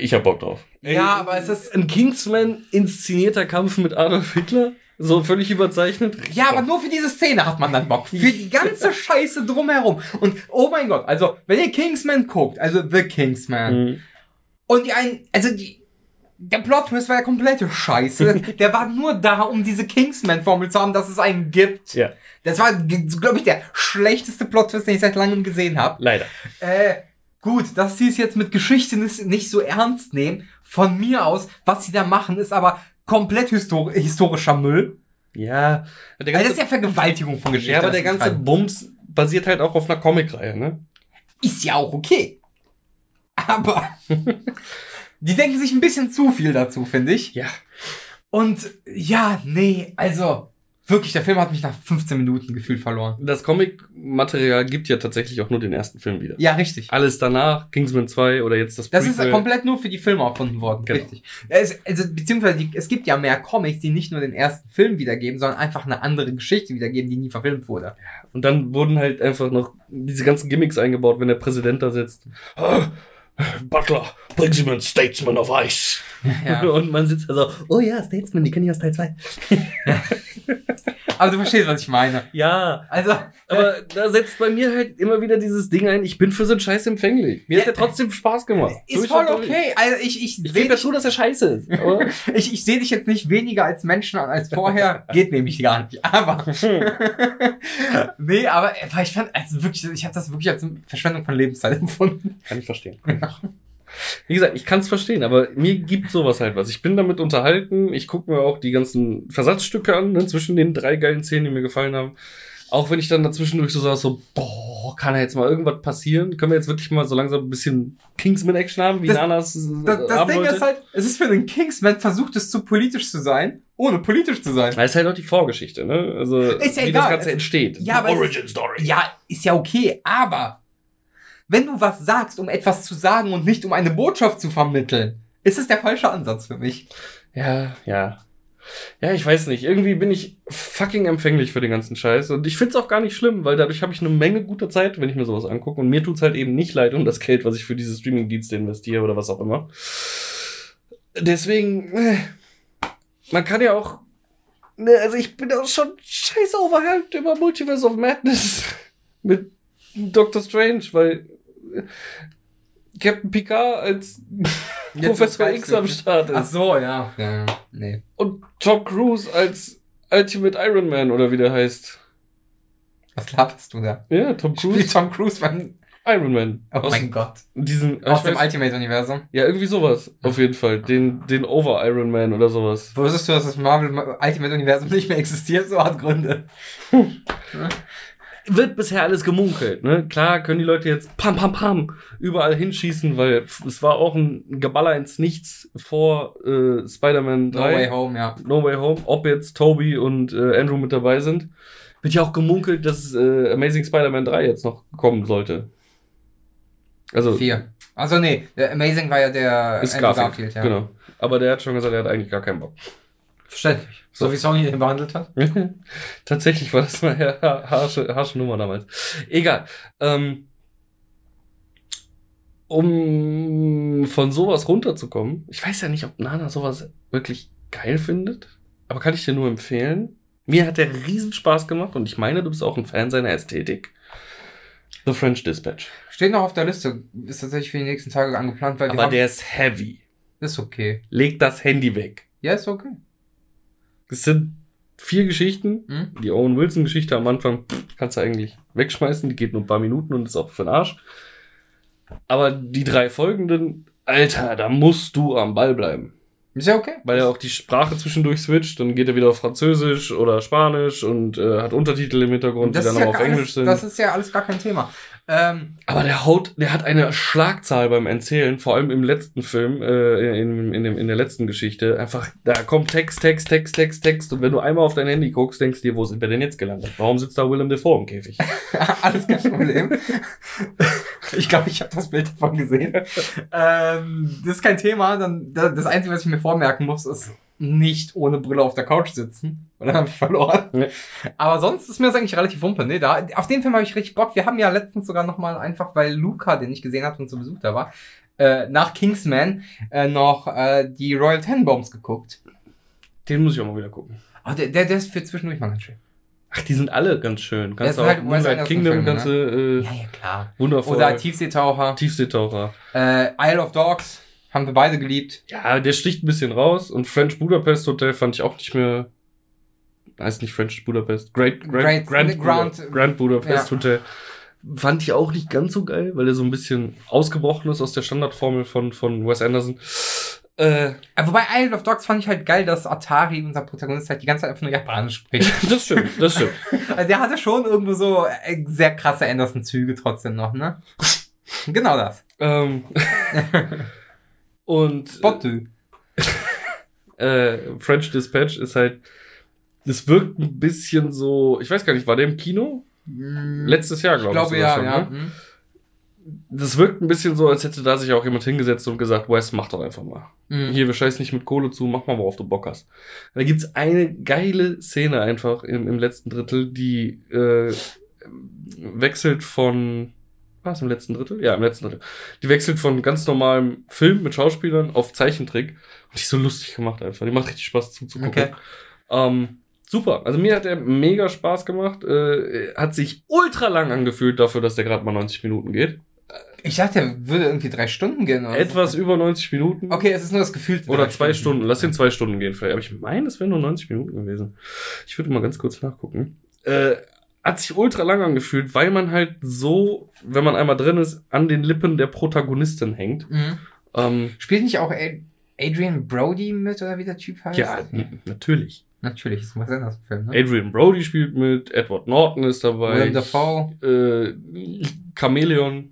Ich hab Bock drauf. Ja, aber es ist- ein Kingsman inszenierter Kampf mit Adolf Hitler, so völlig überzeichnet. Ja, aber nur für diese Szene hat man dann Bock. Für die ganze Scheiße drumherum. Und oh mein Gott, also wenn ihr Kingsman guckt, also The Kingsman, Mhm. und die einen, also die, der Plot Twist war ja komplette Scheiße. der war nur da, um diese Kingsman-Formel zu haben, dass es einen gibt. Ja, Das war, glaube ich, der schlechteste Plot Twist, den ich seit langem gesehen habe. leider. Äh, gut, dass sie es jetzt mit Geschichte nicht, nicht so ernst nehmen. Von mir aus, was sie da machen, ist aber komplett histori historischer Müll. Ja, der Weil das ist ja Vergewaltigung von Geschichte. ja, aber der ganze halt- Bums basiert halt auch auf einer Comicreihe, ne? ist ja auch okay. Aber die denken sich ein bisschen zu viel dazu, finde ich. Ja. Und ja, nee, also wirklich, der Film hat mich nach 15 Minuten gefühlt verloren. Das Comic-Material gibt ja tatsächlich auch nur den ersten Film wieder. Ja, richtig. Alles danach, Kingsman 2 oder jetzt das Das ist Prequel. komplett nur für die Filme erfunden worden, Genau. richtig. Es, also, beziehungsweise die, es gibt ja mehr Comics, die nicht nur den ersten Film wiedergeben, sondern einfach eine andere Geschichte wiedergeben, die nie verfilmt wurde. Und dann wurden halt einfach noch diese ganzen Gimmicks eingebaut, wenn der Präsident da sitzt. Ah, Butler, bring Sie mir einen Statesman of Ice. Ja. Und man sitzt da so, oh ja, Statesman, die kenne ich aus Teil 2. Aber du verstehst, was ich meine. Ja, Also, aber da setzt bei mir halt immer wieder dieses Ding ein, ich bin für so einen Scheiß empfänglich. Mir hat der trotzdem Spaß gemacht. ist voll okay. Also ich, ich, Ich gebe dazu, dass er scheiße ist. Ich, ich sehe dich jetzt nicht weniger als Menschen an als vorher. Geht nämlich gar nicht. Aber. nee, aber aber ich fand, also wirklich, ich habe das wirklich als eine Verschwendung von Lebenszeit empfunden. Kann ich verstehen. Wie gesagt, ich kann es verstehen, aber mir gibt sowas halt was. Ich bin damit unterhalten. Ich gucke mir auch die ganzen Versatzstücke an, ne, zwischen den drei geilen Szenen, die mir gefallen haben. Auch wenn ich dann dazwischendurch so saß, so, boah, kann da jetzt mal irgendwas passieren? Können wir jetzt wirklich mal so langsam ein bisschen Kingsman-Action haben, wie Das- Nanas äh, Das, das Ding wollte? ist halt, es ist für den Kingsman versucht es zu politisch zu sein, ohne politisch zu sein. Das ist halt auch die Vorgeschichte, ne? Also, Ist ja wie egal. das Ganze entsteht. Ja, Origin Story. Ja, ist ja okay, aber wenn du was sagst, um etwas zu sagen und nicht um eine Botschaft zu vermitteln, ist es der falsche Ansatz für mich. Ja, ja. Ja, ich weiß nicht. Irgendwie bin ich fucking empfänglich für den ganzen Scheiß. Und ich find's auch gar nicht schlimm, weil dadurch habe ich eine Menge guter Zeit, wenn ich mir sowas angucke. Und mir tut's halt eben nicht leid um das Geld, was ich für diese Streaming-Dienste investiere oder was auch immer. Deswegen, äh, man kann ja auch. Ne, also ich bin auch schon scheiße overhyped über Multiverse of Madness mit Doctor Strange, weil Captain Picard als Professor X am Start ist. Ach so, ja. ja nee. Und Tom Cruise als Ultimate Iron Man oder wie der heißt. Was laberst du da? Ja, Tom Spielt Cruise Tom Cruise von, Iron Man. oh aus mein Gott. diesen Aus dem Ultimate-Universum. Ja, irgendwie sowas. Auf jeden Fall. Den, den Over Iron Man oder sowas. Wusstest du, dass das Marvel Ultimate-Universum nicht mehr existiert? So hat Gründe. Wird bisher alles gemunkelt, ne? Klar können die Leute jetzt pam, pam, pam überall hinschießen, weil es war auch ein Geballer ins Nichts vor äh, Spider-Man No 3. Way Home, ja. No Way Home, ob jetzt Toby und äh, Andrew mit dabei sind. Wird ja auch gemunkelt, dass äh, Amazing Spider-Man 3 jetzt noch kommen sollte. Also Vier. Also nee, Amazing war ja der ist Andrew Garfield, ja. genau. Aber der hat schon gesagt, er hat eigentlich gar keinen Bock. Verständlich. So, So. wie Sony den behandelt hat. Tatsächlich war das eine harsche, harsche Nummer damals. Egal. Ähm, um von sowas runterzukommen, ich weiß ja nicht, ob Nana sowas wirklich geil findet, aber kann ich dir nur empfehlen. Mir hat der riesen Spaß gemacht und ich meine, du bist auch ein Fan seiner Ästhetik. The French Dispatch. Steht noch auf der Liste. Ist tatsächlich für die nächsten Tage angeplant, weil Aber der ist heavy. ist okay. Leg das Handy weg. Ja, ist okay. Es sind vier Geschichten. Hm? Die Owen Wilson-Geschichte am Anfang pff, kannst du eigentlich wegschmeißen. Die geht nur ein paar Minuten und ist auch für den Arsch. Aber die drei folgenden, Alter, da musst du am Ball bleiben. Ist ja okay. Weil er auch die Sprache zwischendurch switcht, dann geht er wieder auf Französisch oder Spanisch und äh, hat Untertitel im Hintergrund, Das die dann ja aber auf alles, Englisch sind. das ist ja alles gar kein Thema. Ähm, Aber der haut, der hat eine Schlagzahl beim Erzählen, vor allem im letzten Film, äh, in, in, dem, in der letzten Geschichte. Einfach, da kommt Text, Text, Text, Text, Text. Und wenn du einmal auf dein Handy guckst, denkst du dir, wo sind wir denn jetzt gelandet? Warum sitzt da Willem Dafoe im Käfig? Alles kein Problem. ich glaube, ich habe das Bild davon gesehen. ähm, das ist kein Thema. Dann, da- das Einzige, was ich mir vormerken muss, ist nicht ohne Brille auf der Couch sitzen. Weil dann habe ich verloren. Nee. Aber sonst ist mir das eigentlich relativ wumpe. Nee, da, auf den Film habe ich richtig Bock. Wir haben ja letztens sogar noch mal einfach, weil Luca, den ich gesehen habe und zu Besuch da war, äh, nach Kingsman äh, noch äh, die Royal Tenenbaums geguckt. Den muss ich auch mal wieder gucken. Oh, der, der, der ist für zwischendurch mal ganz schön. Ach, die sind alle ganz schön. Kannst sind auch halt Moonlight Kingdom, Filme, kannst du, äh, Ja, ja, klar. wundervoll. Oder Tiefseetaucher. Tiefseetaucher. Äh, Isle of Dogs haben wir beide geliebt. Ja, der sticht ein bisschen raus. Und French Budapest Hotel fand ich auch nicht mehr. Heißt nicht French Budapest. Great, Great, Great- Grand, Grand- Grand, Grand Budapest ja. Hotel. Fand ich auch nicht ganz so geil, weil er so ein bisschen ausgebrochen ist aus der Standardformel von, von Wes Anderson. Äh, wobei Isle of Dogs fand ich halt geil, dass Atari, unser Protagonist, halt die ganze Zeit einfach nur Japanisch spricht. das stimmt, das stimmt. also der hatte schon irgendwo so äh, sehr krasse Anderson-Züge trotzdem noch, ne? genau das. ähm, und Spottu. äh, French Dispatch ist halt, das wirkt ein bisschen so, ich weiß gar nicht, war der im Kino? Letztes Jahr, ich glaube glaube ich. ja, sogar ja. schon, ne? Hm. Das wirkt ein bisschen so, als hätte da sich auch jemand hingesetzt und gesagt, Wes, mach doch einfach mal. Mhm. Hier, wir scheißen nicht mit Kohle zu, mach mal, worauf du Bock hast. Da gibt's eine geile Szene einfach im, im letzten Drittel, die äh, wechselt von. Was im letzten Drittel? Ja, im letzten Drittel. Die wechselt von ganz normalem Film mit Schauspielern auf Zeichentrick. Und die ist so lustig gemacht einfach. Die macht richtig Spaß zuzugucken. Okay. Ähm, super. Also mir hat er mega Spaß gemacht. Äh, hat sich ultra lang angefühlt dafür, dass der gerade mal 90 Minuten geht. Ich dachte, der würde irgendwie drei Stunden gehen. Oder Etwas so. über 90 Minuten. Okay, es ist nur das Gefühl. Oder zwei Stunden. Lass den zwei Stunden gehen vielleicht. Aber ich meine, es wären nur 90 Minuten gewesen. Ich würde mal ganz kurz nachgucken. Äh, hat sich ultra lang angefühlt, weil man halt so, wenn man einmal drin ist, an den Lippen der Protagonistin hängt. Mhm. Ähm, Spielt nicht auch Ad- Adrian Brody mit, oder wie der Typ heißt? ja, natürlich. Natürlich, ist was anderes Film, ne? Adrian Brody spielt mit, Edward Norton ist dabei. Willem Dafoe. Äh, Chameleon,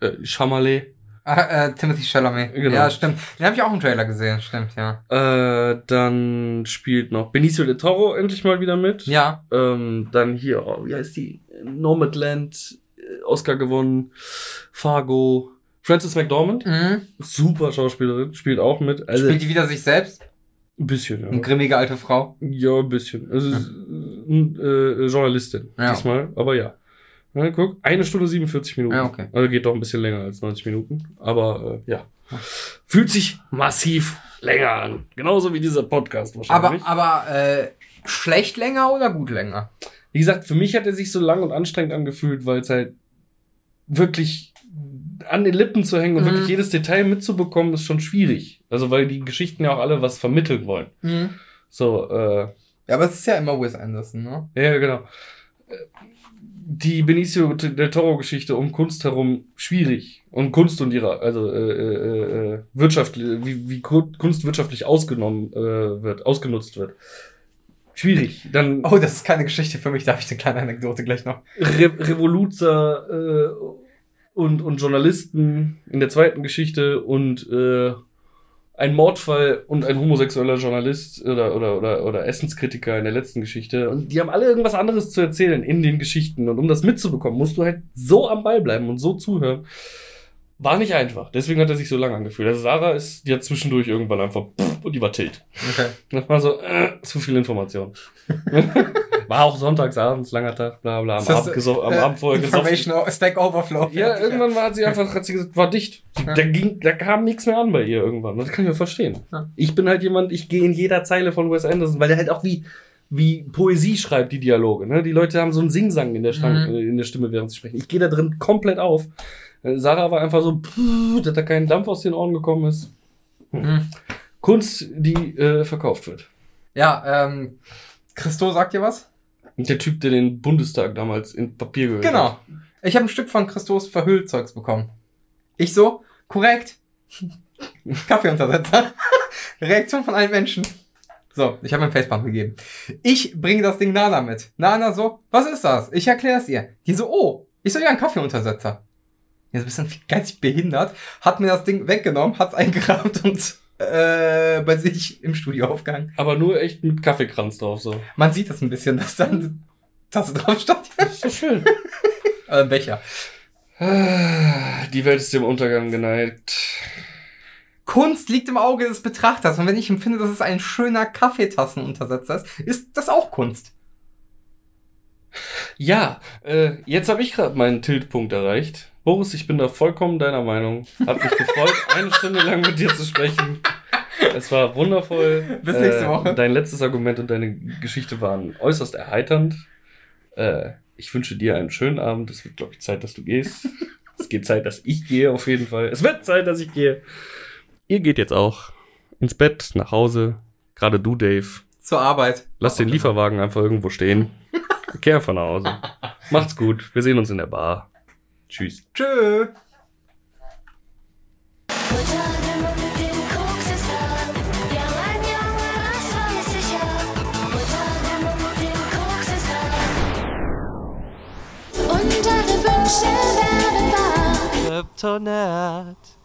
äh, Chamalet. Ah, äh, Timothy Chalamet. Genau. Ja, stimmt. Den habe ich auch im Trailer gesehen, stimmt, ja. Äh, dann spielt noch Benicio del Toro endlich mal wieder mit. Ja. Ähm, dann hier, oh, wie heißt die? Nomadland, äh, Oscar gewonnen. Fargo. Frances McDormand, Mhm. super Schauspielerin, spielt auch mit. Also Spielt die wieder sich selbst? ein bisschen, Eine ja. grimmige alte Frau. Ja, ein bisschen. Also es ist äh, Journalistin Ja. diesmal, aber ja. Ja. Guck, eine Stunde 47 Minuten. Ja, okay. Also geht doch ein bisschen länger als 90 Minuten. Aber äh, ja. Fühlt sich massiv länger an. Genauso wie dieser Podcast Aber, wahrscheinlich. aber, äh, schlecht länger oder gut länger? Wie gesagt, für mich hat er sich so lang und anstrengend angefühlt, weil es halt wirklich an den Lippen zu hängen und Mhm. wirklich jedes Detail mitzubekommen, ist schon schwierig. Also weil die Geschichten ja auch alle was vermitteln wollen. Mhm. So, äh, Ja, aber es ist ja immer Wes Anderson, ne? ja, genau. Die Benicio del Toro-Geschichte um Kunst herum schwierig. Und Kunst und ihre, also äh, äh, äh, Wirtschaft, wie, wie Ku- Kunst wirtschaftlich ausgenommen äh, wird, ausgenutzt wird. Schwierig. Dann Oh, das ist keine Geschichte für mich, da habe ich eine kleine Anekdote gleich noch. Re Revoluzer äh, und, und Journalisten in der zweiten Geschichte und äh, ein Mordfall und ein homosexueller Journalist oder, oder, oder, oder Essenskritiker in der letzten Geschichte. Und die haben alle irgendwas anderes zu erzählen in den Geschichten. Und um das mitzubekommen, musst du halt so am Ball bleiben und so zuhören. War nicht einfach. Deswegen hat er sich so lang angefühlt. Also Sarah ist, die hat zwischendurch irgendwann einfach pff, und die war tilt. Okay. Das war so, äh, zu viel Information. war auch sonntagsabends, langer Tag, bla bla, am, das, Abend, geso am äh, Abend vorher gesoffen. Information o- Stack Overflow. Ja, irgendwann war sie einfach, hat sie gesagt, war dicht. Ja. Da ging, da kam nichts mehr an bei ihr irgendwann. Das kann ich mir verstehen. Ja. Ich bin halt jemand, ich gehe in jeder Zeile von Wes Anderson, weil der halt auch wie, wie Poesie schreibt, die Dialoge. Ne? Die Leute haben so einen Singsang in der, Stange, Mhm. in der Stimme, während sie sprechen. Ich gehe da drin komplett auf. Sarah war einfach so, pff, dass da kein Dampf aus den Ohren gekommen ist. Mhm. Kunst, die äh, verkauft wird. Ja, ähm, Christo sagt dir was? Der Typ, der den Bundestag damals in Papier gehüllt Genau. hat. Ich habe ein Stück von Christos Verhüllzeugs bekommen. Ich so, korrekt. Kaffeeuntersetzer. Reaktion von allen Menschen. So, ich habe mein Facepalm gegeben. Ich bringe das Ding Nana mit. Nana so, was ist das? Ich erkläre es ihr. Die so, oh, ich so, ja, ein Kaffeeuntersetzer. Die ist ein bisschen geistig behindert, hat mir das Ding weggenommen, hat's eingerahmt und äh, bei sich im Studio aufgehangen. Aber nur echt mit Kaffeekranz drauf, so. Man sieht das ein bisschen, dass da eine Tasse drauf stand. Das ist so schön. äh, ein Becher. Die Welt ist dem Untergang geneigt. Kunst liegt im Auge des Betrachters. Und wenn ich empfinde, dass es ein schöner Kaffeetassenuntersetzer ist, ist das auch Kunst. Ja, äh, jetzt habe ich gerade meinen Tiltpunkt erreicht. Boris, ich bin da vollkommen deiner Meinung. Hat mich gefreut, eine Stunde lang mit dir zu sprechen. Es war wundervoll. Bis nächste Woche. Dein letztes Argument und deine Geschichte waren äußerst erheiternd. Äh, ich wünsche dir einen schönen Abend. Es wird, glaube ich, Zeit, dass du gehst. Es geht Zeit, dass ich gehe, auf jeden Fall. Es wird Zeit, dass ich gehe. Ihr geht jetzt auch ins Bett, nach Hause. Gerade du, Dave. Zur Arbeit. Lass den Lieferwagen einfach irgendwo stehen. Kehr nach Hause. Macht's gut. Wir sehen uns in der Bar. Tschüss. Tschö. Wünsche. Kryptonite.